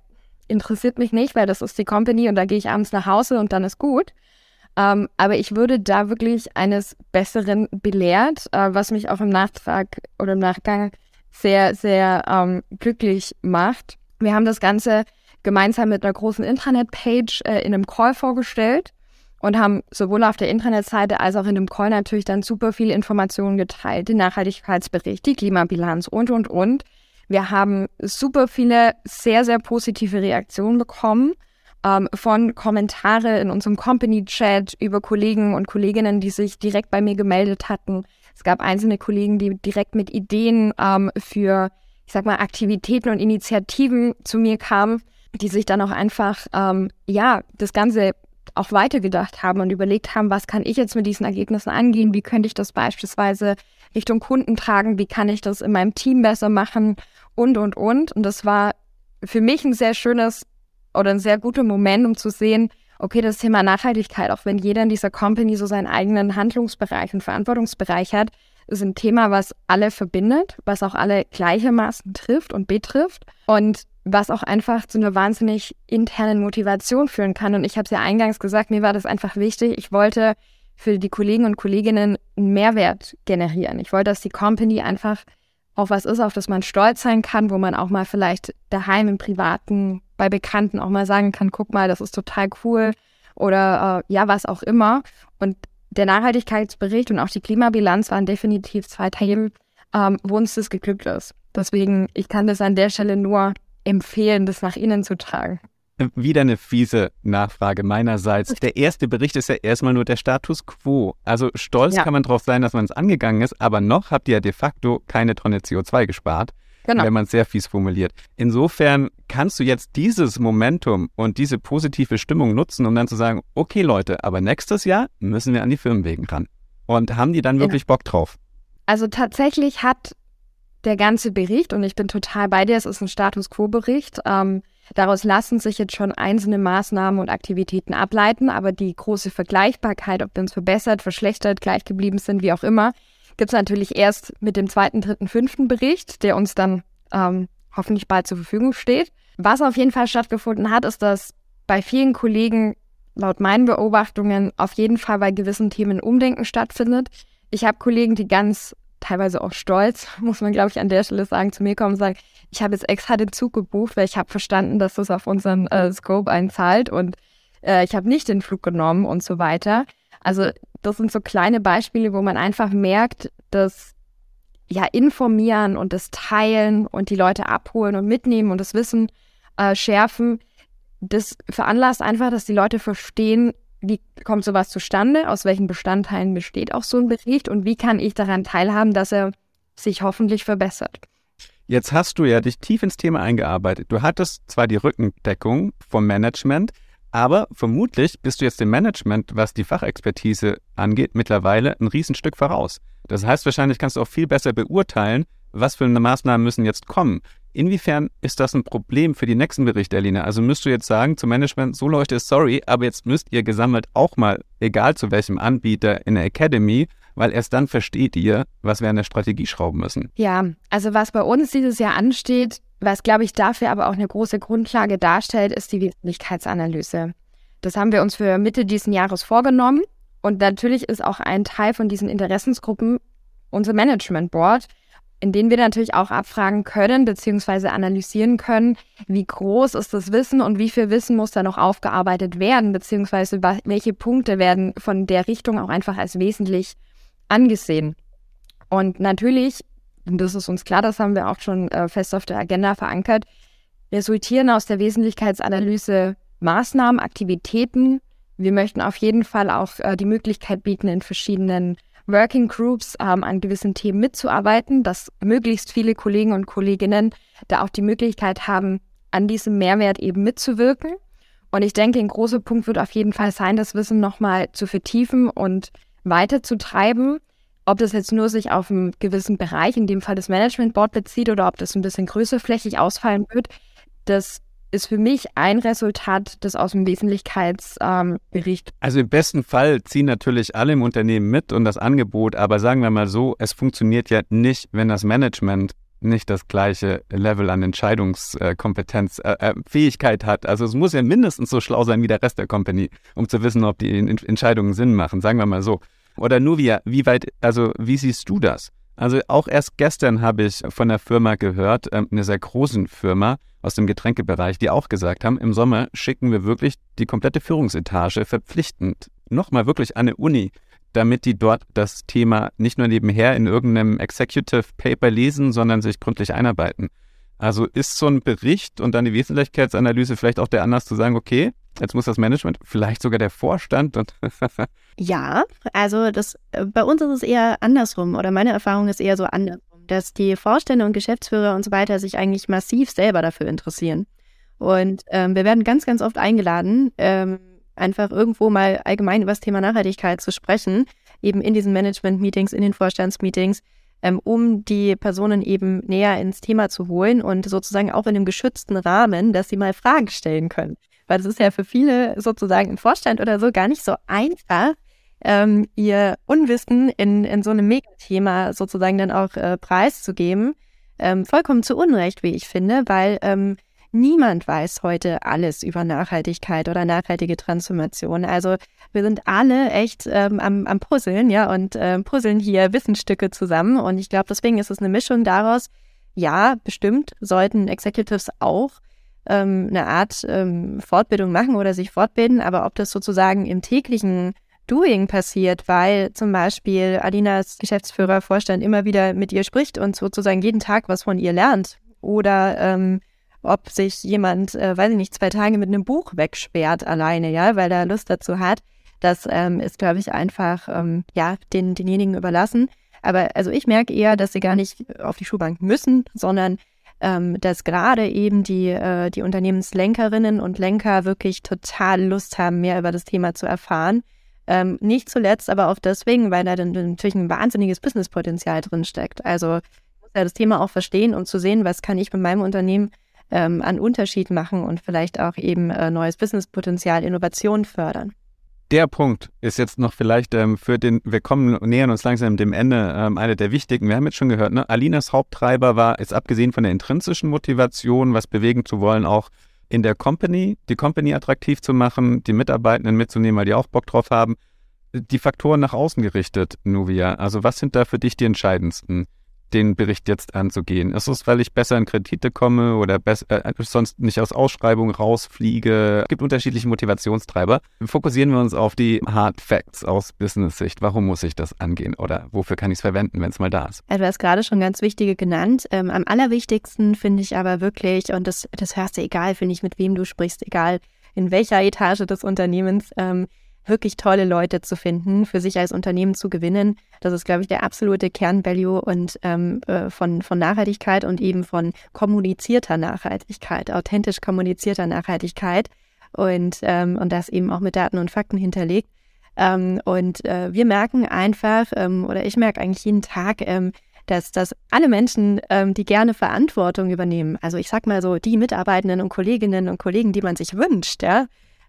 interessiert mich nicht, weil das ist die Company und da gehe ich abends nach Hause und dann ist gut. Ähm, aber ich würde da wirklich eines Besseren belehrt, äh, was mich auch im Nachtrag oder im Nachgang sehr, sehr ähm, glücklich macht. Wir haben das Ganze gemeinsam mit einer großen Intranet-Page äh, in einem Call vorgestellt und haben sowohl auf der Internetseite als auch in dem Call natürlich dann super viele Informationen geteilt. Den Nachhaltigkeitsbericht, die Klimabilanz und, und, und. Wir haben super viele sehr, sehr positive Reaktionen bekommen ähm, von Kommentare in unserem Company-Chat über Kollegen und Kolleginnen, die sich direkt bei mir gemeldet hatten. Es gab einzelne Kollegen, die direkt mit Ideen ähm, für, ich sag mal, Aktivitäten und Initiativen zu mir kamen die sich dann auch einfach, ähm, ja, das Ganze auch weitergedacht haben und überlegt haben, was kann ich jetzt mit diesen Ergebnissen angehen, wie könnte ich das beispielsweise Richtung Kunden tragen, wie kann ich das in meinem Team besser machen und, und, und. Und das war für mich ein sehr schönes oder ein sehr guter Moment, um zu sehen, okay, das Thema Nachhaltigkeit, auch wenn jeder in dieser Company so seinen eigenen Handlungsbereich und Verantwortungsbereich hat, ist ein Thema, was alle verbindet, was auch alle gleichermaßen trifft und betrifft. Und was auch einfach zu einer wahnsinnig internen Motivation führen kann. Und ich habe es ja eingangs gesagt, mir war das einfach wichtig. Ich wollte für die Kollegen und Kolleginnen einen Mehrwert generieren. Ich wollte, dass die Company einfach auch was ist, auf das man stolz sein kann, wo man auch mal vielleicht daheim im Privaten bei Bekannten auch mal sagen kann, guck mal, das ist total cool oder äh, ja, was auch immer. Und der Nachhaltigkeitsbericht und auch die Klimabilanz waren definitiv zwei Themen, ähm, wo uns das geglückt ist. Deswegen, ich kann das an der Stelle nur empfehlen, das nach innen zu tragen. Wieder eine fiese Nachfrage meinerseits. Der erste Bericht ist ja erstmal nur der Status quo. Also stolz ja. kann man darauf sein, dass man es angegangen ist, aber noch habt ihr ja de facto keine Tonne CO2 gespart, genau. wenn man es sehr fies formuliert. Insofern kannst du jetzt dieses Momentum und diese positive Stimmung nutzen, um dann zu sagen, okay Leute, aber nächstes Jahr müssen wir an die Firmenwegen ran. Und haben die dann wirklich ja. Bock drauf? Also tatsächlich hat der ganze Bericht, und ich bin total bei dir, es ist ein Status Quo-Bericht. Ähm, daraus lassen sich jetzt schon einzelne Maßnahmen und Aktivitäten ableiten, aber die große Vergleichbarkeit, ob wir uns verbessert, verschlechtert, gleich geblieben sind, wie auch immer, gibt es natürlich erst mit dem zweiten, dritten, fünften Bericht, der uns dann ähm, hoffentlich bald zur Verfügung steht. Was auf jeden Fall stattgefunden hat, ist, dass bei vielen Kollegen laut meinen Beobachtungen auf jeden Fall bei gewissen Themen Umdenken stattfindet. Ich habe Kollegen, die ganz teilweise auch stolz, muss man, glaube ich, an der Stelle sagen, zu mir kommen und sagen, ich habe jetzt extra den Zug gebucht, weil ich habe verstanden, dass das auf unseren äh, Scope einzahlt und äh, ich habe nicht den Flug genommen und so weiter. Also das sind so kleine Beispiele, wo man einfach merkt, dass ja informieren und das Teilen und die Leute abholen und mitnehmen und das Wissen äh, schärfen, das veranlasst einfach, dass die Leute verstehen, wie kommt sowas zustande? Aus welchen Bestandteilen besteht auch so ein Bericht? Und wie kann ich daran teilhaben, dass er sich hoffentlich verbessert? Jetzt hast du ja dich tief ins Thema eingearbeitet. Du hattest zwar die Rückendeckung vom Management, aber vermutlich bist du jetzt dem Management, was die Fachexpertise angeht, mittlerweile ein Riesenstück voraus. Das heißt, wahrscheinlich kannst du auch viel besser beurteilen, was für Maßnahmen müssen jetzt kommen. Inwiefern ist das ein Problem für die nächsten Berichte, Alina? Also müsst du jetzt sagen zum Management, so Leute, sorry, aber jetzt müsst ihr gesammelt auch mal, egal zu welchem Anbieter in der Academy, weil erst dann versteht ihr, was wir an der Strategie schrauben müssen. Ja, also was bei uns dieses Jahr ansteht, was glaube ich dafür aber auch eine große Grundlage darstellt, ist die Wesentlichkeitsanalyse. Das haben wir uns für Mitte dieses Jahres vorgenommen und natürlich ist auch ein Teil von diesen Interessensgruppen unser Management Board, in denen wir natürlich auch abfragen können bzw. analysieren können, wie groß ist das Wissen und wie viel Wissen muss da noch aufgearbeitet werden, beziehungsweise welche Punkte werden von der Richtung auch einfach als wesentlich angesehen. Und natürlich, das ist uns klar, das haben wir auch schon äh, fest auf der Agenda verankert, resultieren aus der Wesentlichkeitsanalyse Maßnahmen, Aktivitäten. Wir möchten auf jeden Fall auch äh, die Möglichkeit bieten, in verschiedenen Working Groups ähm, an gewissen Themen mitzuarbeiten, dass möglichst viele Kollegen und Kolleginnen da auch die Möglichkeit haben, an diesem Mehrwert eben mitzuwirken. Und ich denke, ein großer Punkt wird auf jeden Fall sein, das Wissen nochmal zu vertiefen und weiterzutreiben. Ob das jetzt nur sich auf einen gewissen Bereich, in dem Fall das Management Board bezieht oder ob das ein bisschen größerflächig ausfallen wird, das ist für mich ein Resultat das aus dem Wesentlichkeitsbericht. Ähm, also im besten Fall ziehen natürlich alle im Unternehmen mit und das Angebot, aber sagen wir mal so, es funktioniert ja nicht, wenn das Management nicht das gleiche Level an Entscheidungskompetenz, äh, äh, Fähigkeit hat. Also es muss ja mindestens so schlau sein wie der Rest der Company, um zu wissen, ob die Entscheidungen Sinn machen, sagen wir mal so. Oder Nuvia, wie weit, also wie siehst du das? Also auch erst gestern habe ich von einer Firma gehört, ähm, einer sehr großen Firma aus dem Getränkebereich, die auch gesagt haben, im Sommer schicken wir wirklich die komplette Führungsetage verpflichtend nochmal wirklich an eine Uni, damit die dort das Thema nicht nur nebenher in irgendeinem Executive Paper lesen, sondern sich gründlich einarbeiten. Also ist so ein Bericht und dann die Wesentlichkeitsanalyse vielleicht auch der Anlass zu sagen, okay, jetzt muss das Management, vielleicht sogar der Vorstand und Ja, also das äh, bei uns ist es eher andersrum oder meine Erfahrung ist eher so andersrum, dass die Vorstände und Geschäftsführer und so weiter sich eigentlich massiv selber dafür interessieren. Und ähm, wir werden ganz, ganz oft eingeladen, ähm, einfach irgendwo mal allgemein über das Thema Nachhaltigkeit zu sprechen, eben in diesen Management-Meetings, in den Vorstandsmeetings ähm, um die Personen eben näher ins Thema zu holen und sozusagen auch in einem geschützten Rahmen, dass sie mal Fragen stellen können. Weil das ist ja für viele sozusagen im Vorstand oder so gar nicht so einfach, ähm, ihr Unwissen in, in so einem Megathema sozusagen dann auch äh, preiszugeben. Ähm, vollkommen zu Unrecht, wie ich finde, weil ähm, Niemand weiß heute alles über Nachhaltigkeit oder nachhaltige Transformation. Also wir sind alle echt ähm, am, am Puzzeln, ja, und äh, puzzeln hier Wissensstücke zusammen. Und ich glaube, deswegen ist es eine Mischung daraus, ja, bestimmt sollten Executives auch ähm, eine Art ähm, Fortbildung machen oder sich fortbilden, aber ob das sozusagen im täglichen Doing passiert, weil zum Beispiel Alinas Geschäftsführer, Vorstand immer wieder mit ihr spricht und sozusagen jeden Tag was von ihr lernt oder ähm, ob sich jemand, äh, weiß ich nicht, zwei Tage mit einem Buch wegsperrt alleine, ja, weil er Lust dazu hat. Das ähm, ist, glaube ich, einfach, ähm, ja, den, denjenigen überlassen. Aber also ich merke eher, dass sie gar nicht auf die Schulbank müssen, sondern ähm, dass gerade eben die, äh, die Unternehmenslenkerinnen und Lenker wirklich total Lust haben, mehr über das Thema zu erfahren. Ähm, nicht zuletzt aber auch deswegen, weil da dann natürlich ein wahnsinniges Businesspotenzial drin steckt. Also muss ja das Thema auch verstehen, um zu sehen, was kann ich mit meinem Unternehmen ähm, an Unterschied machen und vielleicht auch eben äh, neues Businesspotenzial, Innovation fördern. Der Punkt ist jetzt noch vielleicht ähm, für den, wir kommen, nähern uns langsam dem Ende, ähm, einer der wichtigen. Wir haben jetzt schon gehört, ne? Alinas Haupttreiber war, ist abgesehen von der intrinsischen Motivation, was bewegen zu wollen, auch in der Company, die Company attraktiv zu machen, die Mitarbeitenden mitzunehmen, weil die auch Bock drauf haben. Die Faktoren nach außen gerichtet, Nuvia. Also was sind da für dich die entscheidendsten? Den Bericht jetzt anzugehen? Ist es, weil ich besser in Kredite komme oder äh, sonst nicht aus Ausschreibungen rausfliege? Es gibt unterschiedliche Motivationstreiber. Fokussieren wir uns auf die Hard Facts aus Business-Sicht. Warum muss ich das angehen oder wofür kann ich es verwenden, wenn es mal da ist? Also, du hast gerade schon ganz wichtige genannt. Ähm, am allerwichtigsten finde ich aber wirklich, und das, das hörst du egal, finde ich, mit wem du sprichst, egal in welcher Etage des Unternehmens, ähm, wirklich tolle Leute zu finden, für sich als Unternehmen zu gewinnen. Das ist, glaube ich, der absolute Kernvalue und ähm, äh, von, von Nachhaltigkeit und eben von kommunizierter Nachhaltigkeit, authentisch kommunizierter Nachhaltigkeit und, ähm, und das eben auch mit Daten und Fakten hinterlegt. Ähm, und äh, wir merken einfach, ähm, oder ich merke eigentlich jeden Tag, ähm, dass, dass alle Menschen, ähm, die gerne Verantwortung übernehmen, also ich sag mal so, die Mitarbeitenden und Kolleginnen und Kollegen, die man sich wünscht, ja,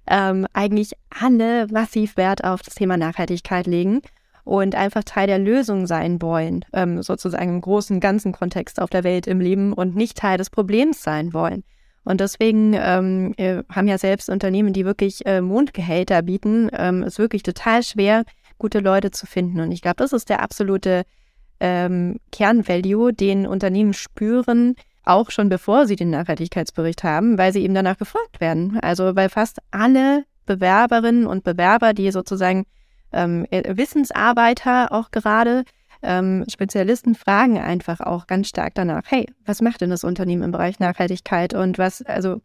ähm, eigentlich alle massiv Wert auf das Thema Nachhaltigkeit legen. und einfach Teil der Lösung sein wollen, ähm, sozusagen im großen, ganzen Kontext auf der Welt im Leben und nicht Teil des Problems sein wollen. Und deswegen ähm, äh, haben ja selbst Unternehmen, die wirklich äh, Mondgehälter bieten, ähm, ist wirklich total schwer, gute Leute zu finden. Und ich glaube, das ist der absolute ähm, Kernvalue, den Unternehmen spüren, auch schon bevor sie den Nachhaltigkeitsbericht haben, weil sie eben danach gefragt werden. Also weil fast alle Bewerberinnen und Bewerber, die sozusagen ähm, äh, Wissensarbeiter auch gerade, ähm, Spezialisten fragen einfach auch ganz stark danach, hey, was macht denn das Unternehmen im Bereich Nachhaltigkeit und was, also,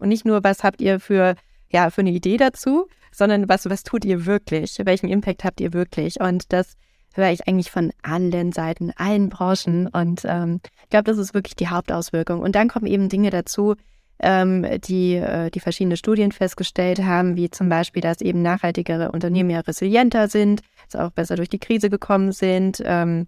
nicht nur, was habt ihr für, ja, für eine Idee dazu, sondern was, was tut ihr wirklich? Welchen Impact habt ihr wirklich? Und das höre ich eigentlich von allen Seiten, allen Branchen. Und ähm, ich glaube, das ist wirklich die Hauptauswirkung. Und dann kommen eben Dinge dazu, ähm, die, äh, die verschiedene Studien festgestellt haben, wie zum Beispiel, dass eben nachhaltigere Unternehmen ja resilienter sind, dass auch besser durch die Krise gekommen sind. Ähm,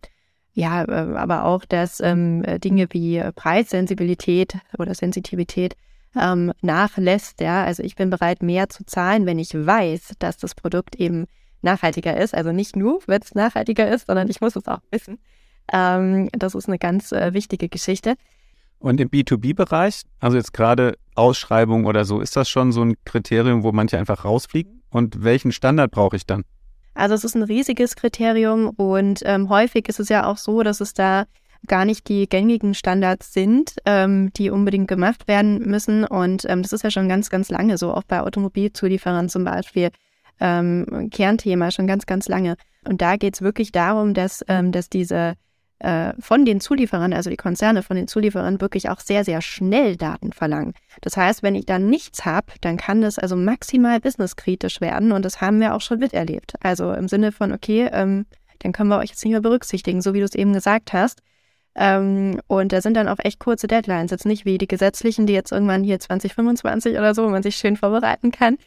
ja, äh, aber auch, dass ähm, Dinge wie Preissensibilität oder Sensitivität ähm, nachlässt. Ja, also ich bin bereit, mehr zu zahlen, wenn ich weiß, dass das Produkt eben nachhaltiger ist. Also nicht nur, wenn es nachhaltiger ist, sondern ich muss es auch wissen. Ähm, das ist eine ganz äh, wichtige Geschichte. Und im B2B-Bereich, also jetzt gerade Ausschreibung oder so, ist das schon so ein Kriterium, wo manche einfach rausfliegen? Und welchen Standard brauche ich dann? Also es ist ein riesiges Kriterium und ähm, häufig ist es ja auch so, dass es da gar nicht die gängigen Standards sind, ähm, die unbedingt gemacht werden müssen. Und ähm, das ist ja schon ganz, ganz lange so, auch bei Automobilzulieferern zum Beispiel. Ähm, Kernthema schon ganz, ganz lange. Und da geht es wirklich darum, dass, ähm, dass diese äh, von den Zulieferern, also die Konzerne von den Zulieferern, wirklich auch sehr, sehr schnell Daten verlangen. Das heißt, wenn ich da nichts habe, dann kann das also maximal businesskritisch werden und das haben wir auch schon miterlebt. Also im Sinne von, okay, ähm, dann können wir euch jetzt nicht mehr berücksichtigen, so wie du es eben gesagt hast. Ähm, und da sind dann auch echt kurze Deadlines, jetzt nicht wie die gesetzlichen, die jetzt irgendwann hier 2025 oder so, wo man sich schön vorbereiten kann,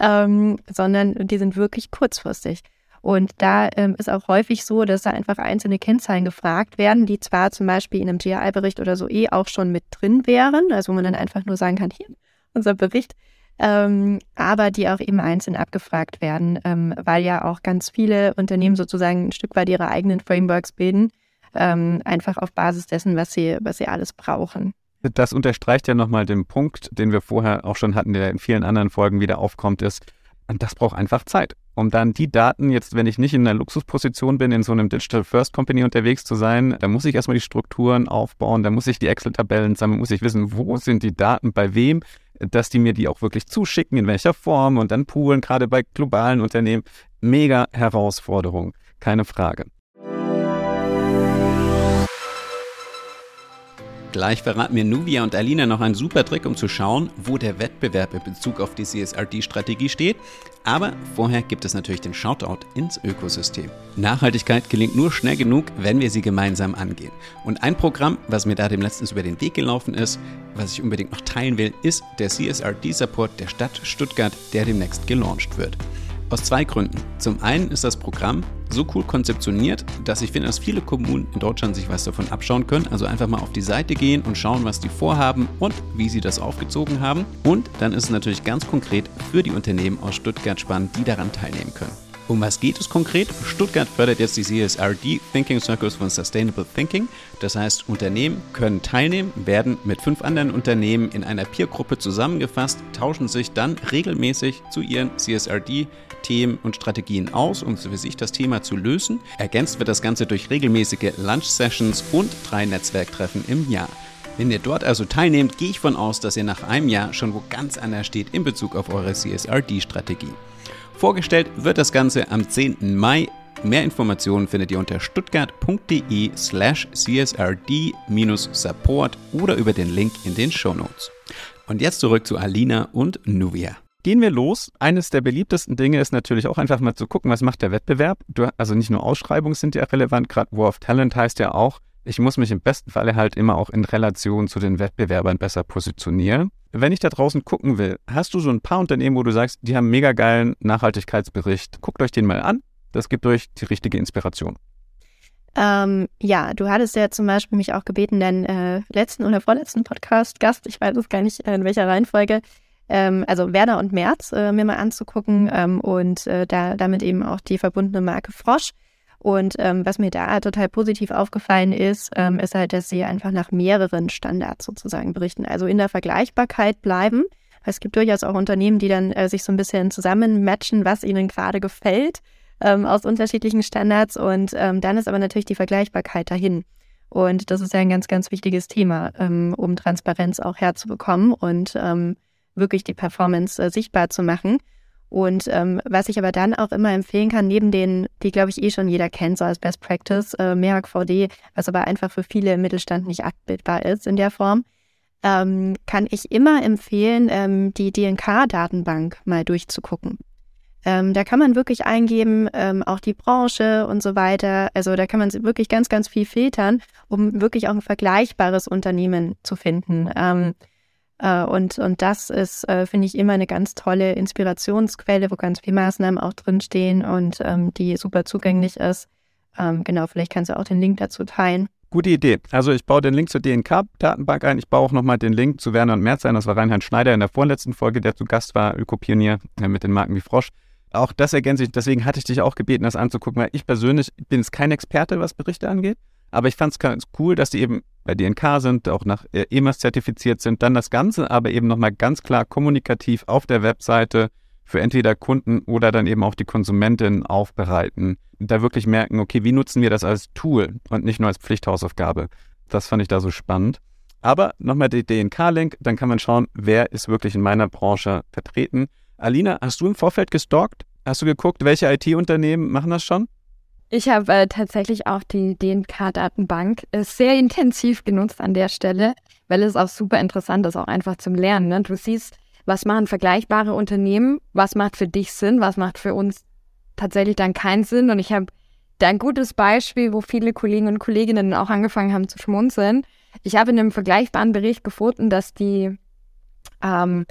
ähm, sondern die sind wirklich kurzfristig. Und da ähm, ist auch häufig so, dass da einfach einzelne Kennzahlen gefragt werden, die zwar zum Beispiel in einem GI-Bericht oder so eh auch schon mit drin wären, also wo man dann einfach nur sagen kann, hier, unser Bericht, ähm, aber die auch eben einzeln abgefragt werden, ähm, weil ja auch ganz viele Unternehmen sozusagen ein Stück weit ihre eigenen Frameworks bilden, ähm, einfach auf Basis dessen, was sie, was sie alles brauchen. Das unterstreicht ja nochmal den Punkt, den wir vorher auch schon hatten, der in vielen anderen Folgen wieder aufkommt, ist, das braucht einfach Zeit, um dann die Daten, jetzt wenn ich nicht in einer Luxusposition bin, in so einem Digital First Company unterwegs zu sein, dann muss ich erstmal die Strukturen aufbauen, dann muss ich die Excel-Tabellen sammeln, muss ich wissen, wo sind die Daten bei wem, dass die mir die auch wirklich zuschicken, in welcher Form und dann poolen, gerade bei globalen Unternehmen. Mega Herausforderung, keine Frage. Gleich verraten mir Nuvia und Alina noch einen super Trick, um zu schauen, wo der Wettbewerb in Bezug auf die CSRD-Strategie steht. Aber vorher gibt es natürlich den Shoutout ins Ökosystem. Nachhaltigkeit gelingt nur schnell genug, wenn wir sie gemeinsam angehen. Und ein Programm, was mir da dem letztens über den Weg gelaufen ist, was ich unbedingt noch teilen will, ist der CSRD-Support der Stadt Stuttgart, der demnächst gelauncht wird. Aus zwei Gründen. Zum einen ist das Programm so cool konzeptioniert, dass ich finde, dass viele Kommunen in Deutschland sich was davon abschauen können. Also einfach mal auf die Seite gehen und schauen, was die vorhaben und wie sie das aufgezogen haben. Und dann ist es natürlich ganz konkret für die Unternehmen aus Stuttgart spannend, die daran teilnehmen können. Um was geht es konkret? Stuttgart fördert jetzt die CSRD Thinking Circles von Sustainable Thinking. Das heißt, Unternehmen können teilnehmen, werden mit fünf anderen Unternehmen in einer Peergruppe zusammengefasst, tauschen sich dann regelmäßig zu ihren CSRD-Themen und Strategien aus, um für sich das Thema zu lösen. Ergänzt wird das Ganze durch regelmäßige Lunch-Sessions und drei Netzwerktreffen im Jahr. Wenn ihr dort also teilnehmt, gehe ich von aus, dass ihr nach einem Jahr schon wo ganz anders steht in Bezug auf eure CSRD-Strategie. Vorgestellt wird das Ganze am 10. Mai. Mehr Informationen findet ihr unter stuttgart.de slash csrd-support oder über den Link in den Shownotes. Und jetzt zurück zu Alina und Nuvia. Gehen wir los. Eines der beliebtesten Dinge ist natürlich auch einfach mal zu gucken, was macht der Wettbewerb. Du, also nicht nur Ausschreibungen sind ja relevant, gerade War of Talent heißt ja auch, ich muss mich im besten Falle halt immer auch in Relation zu den Wettbewerbern besser positionieren. Wenn ich da draußen gucken will, hast du so ein paar Unternehmen, wo du sagst, die haben mega geilen Nachhaltigkeitsbericht. Guckt euch den mal an. Das gibt euch die richtige Inspiration. Ähm, ja, du hattest ja zum Beispiel mich auch gebeten, deinen äh, letzten oder vorletzten Podcast-Gast, ich weiß es gar nicht, in welcher Reihenfolge, ähm, also Werner und Merz, äh, mir mal anzugucken ähm, und äh, da, damit eben auch die verbundene Marke Frosch. Und ähm, was mir da total positiv aufgefallen ist, ähm, ist halt, dass sie einfach nach mehreren Standards sozusagen berichten. Also in der Vergleichbarkeit bleiben. Es gibt durchaus auch Unternehmen, die dann äh, sich so ein bisschen zusammenmatchen, was ihnen gerade gefällt ähm, aus unterschiedlichen Standards. Und ähm, dann ist aber natürlich die Vergleichbarkeit dahin. Und das ist ja ein ganz, ganz wichtiges Thema, ähm, um Transparenz auch herzubekommen und ähm, wirklich die Performance äh, sichtbar zu machen. Und ähm, was ich aber dann auch immer empfehlen kann, neben denen, die glaube ich eh schon jeder kennt, so als Best Practice, äh, Merck VD, was aber einfach für viele im Mittelstand nicht abbildbar ist in der Form, ähm, kann ich immer empfehlen, ähm, die DNK-Datenbank mal durchzugucken. Ähm, da kann man wirklich eingeben, ähm, auch die Branche und so weiter. Also da kann man wirklich ganz, ganz viel filtern, um wirklich auch ein vergleichbares Unternehmen zu finden. Ähm, äh, und, und das ist, äh, finde ich, immer eine ganz tolle Inspirationsquelle, wo ganz viele Maßnahmen auch drinstehen und ähm, die super zugänglich ist. Ähm, genau, vielleicht kannst du auch den Link dazu teilen. Gute Idee. Also ich baue den Link zur DNK-Datenbank ein. Ich baue auch nochmal den Link zu Werner und Merz ein. Das war Reinhard Schneider in der vorletzten Folge, der zu Gast war, Ökopionier äh, mit den Marken wie Frosch. Auch das ergänze ich, deswegen hatte ich dich auch gebeten, das anzugucken, weil ich persönlich bin jetzt kein Experte, was Berichte angeht. Aber ich fand es ganz cool, dass die eben bei DNK sind, auch nach äh, EMAS zertifiziert sind, dann das Ganze aber eben nochmal ganz klar kommunikativ auf der Webseite für entweder Kunden oder dann eben auch die Konsumentin aufbereiten. Da wirklich merken, okay, wie nutzen wir das als Tool und nicht nur als Pflichthausaufgabe. Das fand ich da so spannend. Aber nochmal der DNK-Link, dann kann man schauen, wer ist wirklich in meiner Branche vertreten. Alina, hast du im Vorfeld gestalkt? Hast du geguckt, welche IT-Unternehmen machen das schon? Ich habe äh, tatsächlich auch die DNK-Datenbank äh, sehr intensiv genutzt an der Stelle, weil es auch super interessant ist, auch einfach zum Lernen. Ne? Du siehst, was machen vergleichbare Unternehmen, was macht für dich Sinn, was macht für uns tatsächlich dann keinen Sinn. Und ich habe da ein gutes Beispiel, wo viele Kollegen und Kolleginnen auch angefangen haben zu schmunzeln. Ich habe in einem vergleichbaren Bericht gefunden, dass die ähm,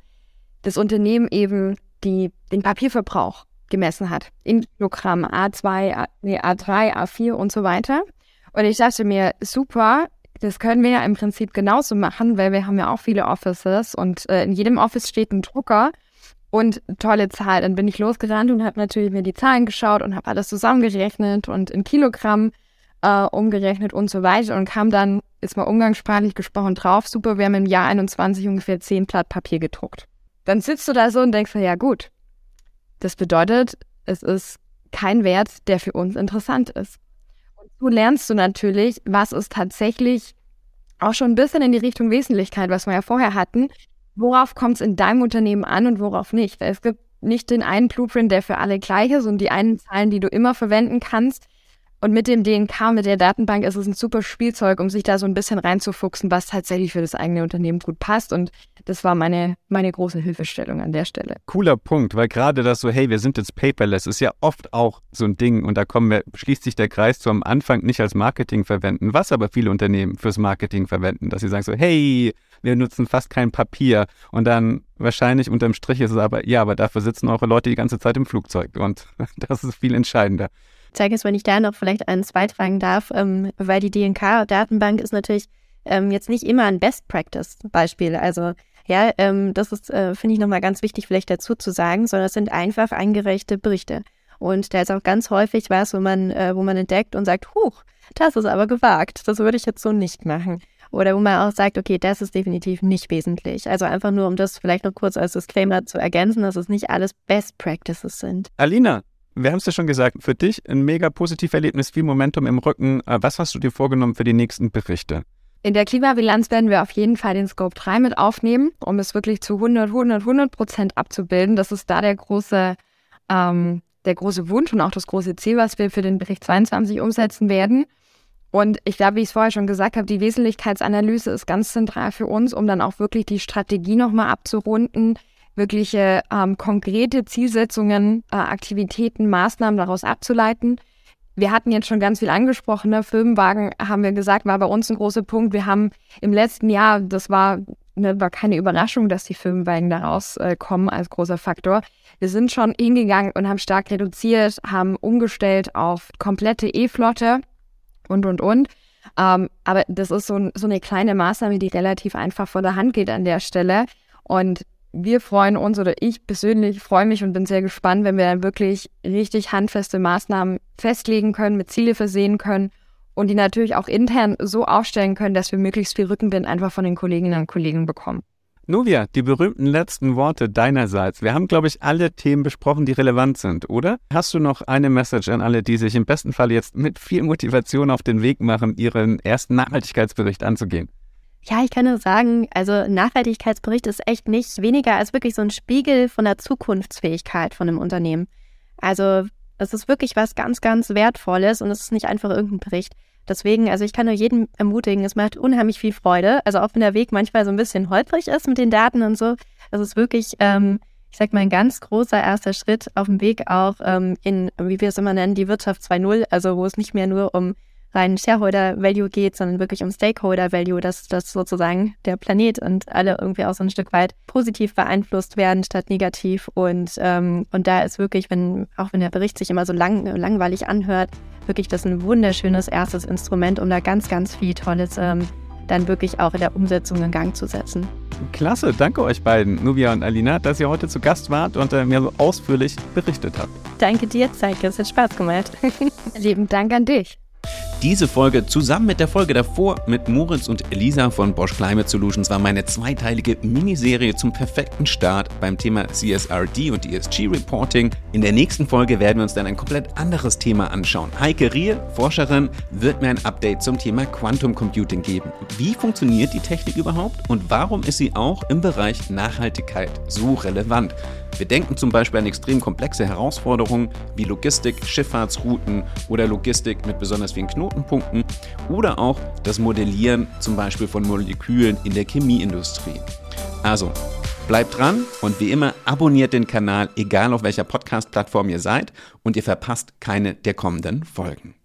das Unternehmen eben die, den Papierverbrauch gemessen hat. In Kilogramm A2, A, nee, A3, A4 und so weiter. Und ich dachte mir, super, das können wir ja im Prinzip genauso machen, weil wir haben ja auch viele Offices und äh, in jedem Office steht ein Drucker und tolle Zahl. Dann bin ich losgerannt und habe natürlich mir die Zahlen geschaut und habe alles zusammengerechnet und in Kilogramm äh, umgerechnet und so weiter und kam dann, ist mal umgangssprachlich gesprochen, drauf, super, wir haben im Jahr 21 ungefähr 10 Blatt Papier gedruckt. Dann sitzt du da so und denkst, ja gut, das bedeutet, es ist kein Wert, der für uns interessant ist. Und so lernst du natürlich, was ist tatsächlich auch schon ein bisschen in die Richtung Wesentlichkeit, was wir ja vorher hatten. Worauf kommt es in deinem Unternehmen an und worauf nicht? Es gibt nicht den einen Blueprint, der für alle gleich ist und die einen Zahlen, die du immer verwenden kannst. Und mit dem DNK, mit der Datenbank ist es ein super Spielzeug, um sich da so ein bisschen reinzufuchsen, was tatsächlich für das eigene Unternehmen gut passt. Und das war meine, meine große Hilfestellung an der Stelle. Cooler Punkt, weil gerade das so, hey, wir sind jetzt paperless, ist ja oft auch so ein Ding. Und da kommen wir, schließt sich der Kreis zu am Anfang nicht als Marketing verwenden, was aber viele Unternehmen fürs Marketing verwenden, dass sie sagen so, hey, wir nutzen fast kein Papier. Und dann wahrscheinlich unterm Strich ist es aber, ja, aber dafür sitzen eure Leute die ganze Zeit im Flugzeug. Und das ist viel entscheidender zeige es, wenn ich da noch vielleicht eins beitragen darf, ähm, weil die DNK-Datenbank ist natürlich ähm, jetzt nicht immer ein Best-Practice-Beispiel. Also ja, ähm, das ist, äh, finde ich, nochmal ganz wichtig vielleicht dazu zu sagen, sondern es sind einfach eingereichte Berichte. Und da ist auch ganz häufig was, wo man, äh, wo man entdeckt und sagt, huch, das ist aber gewagt, das würde ich jetzt so nicht machen. Oder wo man auch sagt, okay, das ist definitiv nicht wesentlich. Also einfach nur, um das vielleicht noch kurz als Disclaimer zu ergänzen, dass es nicht alles Best Practices sind. Alina, wir haben es ja schon gesagt, für dich ein mega positives Erlebnis, viel Momentum im Rücken. Äh, was hast du dir vorgenommen für die nächsten Berichte? In der Klimabilanz werden wir auf jeden Fall den Scope 3 mit aufnehmen, um es wirklich zu 100, 100, 100 Prozent abzubilden. Das ist da der große, ähm, der große Wunsch und auch das große Ziel, was wir für den Bericht 22 umsetzen werden. Und ich glaube, wie ich es vorher schon gesagt habe, die Wesentlichkeitsanalyse ist ganz zentral für uns, um dann auch wirklich die Strategie nochmal abzurunden, wirkliche ähm, konkrete Zielsetzungen, äh, Aktivitäten, Maßnahmen daraus abzuleiten. Wir hatten jetzt schon ganz viel angesprochen. Ne? Firmenwagen, haben wir gesagt, war bei uns ein großer Punkt. Wir haben im letzten Jahr, das war, ne, war keine Überraschung, dass die Firmenwagen daraus äh, kommen als großer Faktor. Wir sind schon hingegangen und haben stark reduziert, haben umgestellt auf komplette E-Flotte und, und, und. Ähm, aber das ist so, so eine kleine Maßnahme, die relativ einfach vor der Hand geht an der Stelle. Und wir freuen uns oder ich persönlich freue mich und bin sehr gespannt, wenn wir dann wirklich richtig handfeste Maßnahmen festlegen können, mit Ziele versehen können und die natürlich auch intern so aufstellen können, dass wir möglichst viel Rückenwind einfach von den Kolleginnen und Kollegen bekommen. Novia, die berühmten letzten Worte deinerseits. Wir haben, glaube ich, alle Themen besprochen, die relevant sind, oder? Hast du noch eine Message an alle, die sich im besten Fall jetzt mit viel Motivation auf den Weg machen, ihren ersten Nachhaltigkeitsbericht anzugehen? Ja, ich kann nur sagen, also Nachhaltigkeitsbericht ist echt nicht weniger als wirklich so ein Spiegel von der Zukunftsfähigkeit von einem Unternehmen. Also es ist wirklich was ganz, ganz Wertvolles und es ist nicht einfach irgendein Bericht. Deswegen, also ich kann nur jeden ermutigen, es macht unheimlich viel Freude. Also auch wenn der Weg manchmal so ein bisschen holprig ist mit den Daten und so. Das ist wirklich, ähm, ich sag mal, ein ganz großer erster Schritt auf dem Weg auch ähm, in, wie wir es immer nennen, die Wirtschaft 2.0, also wo es nicht mehr nur um rein Shareholder Value geht, sondern wirklich um Stakeholder Value, dass, dass sozusagen der Planet und alle irgendwie auch so ein Stück weit positiv beeinflusst werden statt negativ. Und, ähm, und da ist wirklich, wenn, auch wenn der Bericht sich immer so lang, langweilig anhört, wirklich das ein wunderschönes erstes Instrument, um da ganz, ganz viel Tolles ähm, dann wirklich auch in der Umsetzung in Gang zu setzen. Klasse, danke euch beiden, Nubia und Alina, dass ihr heute zu Gast wart und äh, mir so ausführlich berichtet habt. Danke dir, Zeike, es hat Spaß gemacht. Lieben Dank an dich. Diese Folge zusammen mit der Folge davor mit Moritz und Elisa von Bosch Climate Solutions war meine zweiteilige Miniserie zum perfekten Start beim Thema CSRD und ESG Reporting. In der nächsten Folge werden wir uns dann ein komplett anderes Thema anschauen. Heike Riel, Forscherin, wird mir ein Update zum Thema Quantum Computing geben. Wie funktioniert die Technik überhaupt und warum ist sie auch im Bereich Nachhaltigkeit so relevant? Wir denken zum Beispiel an extrem komplexe Herausforderungen wie Logistik, Schifffahrtsrouten oder Logistik mit besonders vielen Knotenpunkten oder auch das Modellieren zum Beispiel von Molekülen in der Chemieindustrie. Also, bleibt dran und wie immer abonniert den Kanal, egal auf welcher Podcast-Plattform ihr seid und ihr verpasst keine der kommenden Folgen.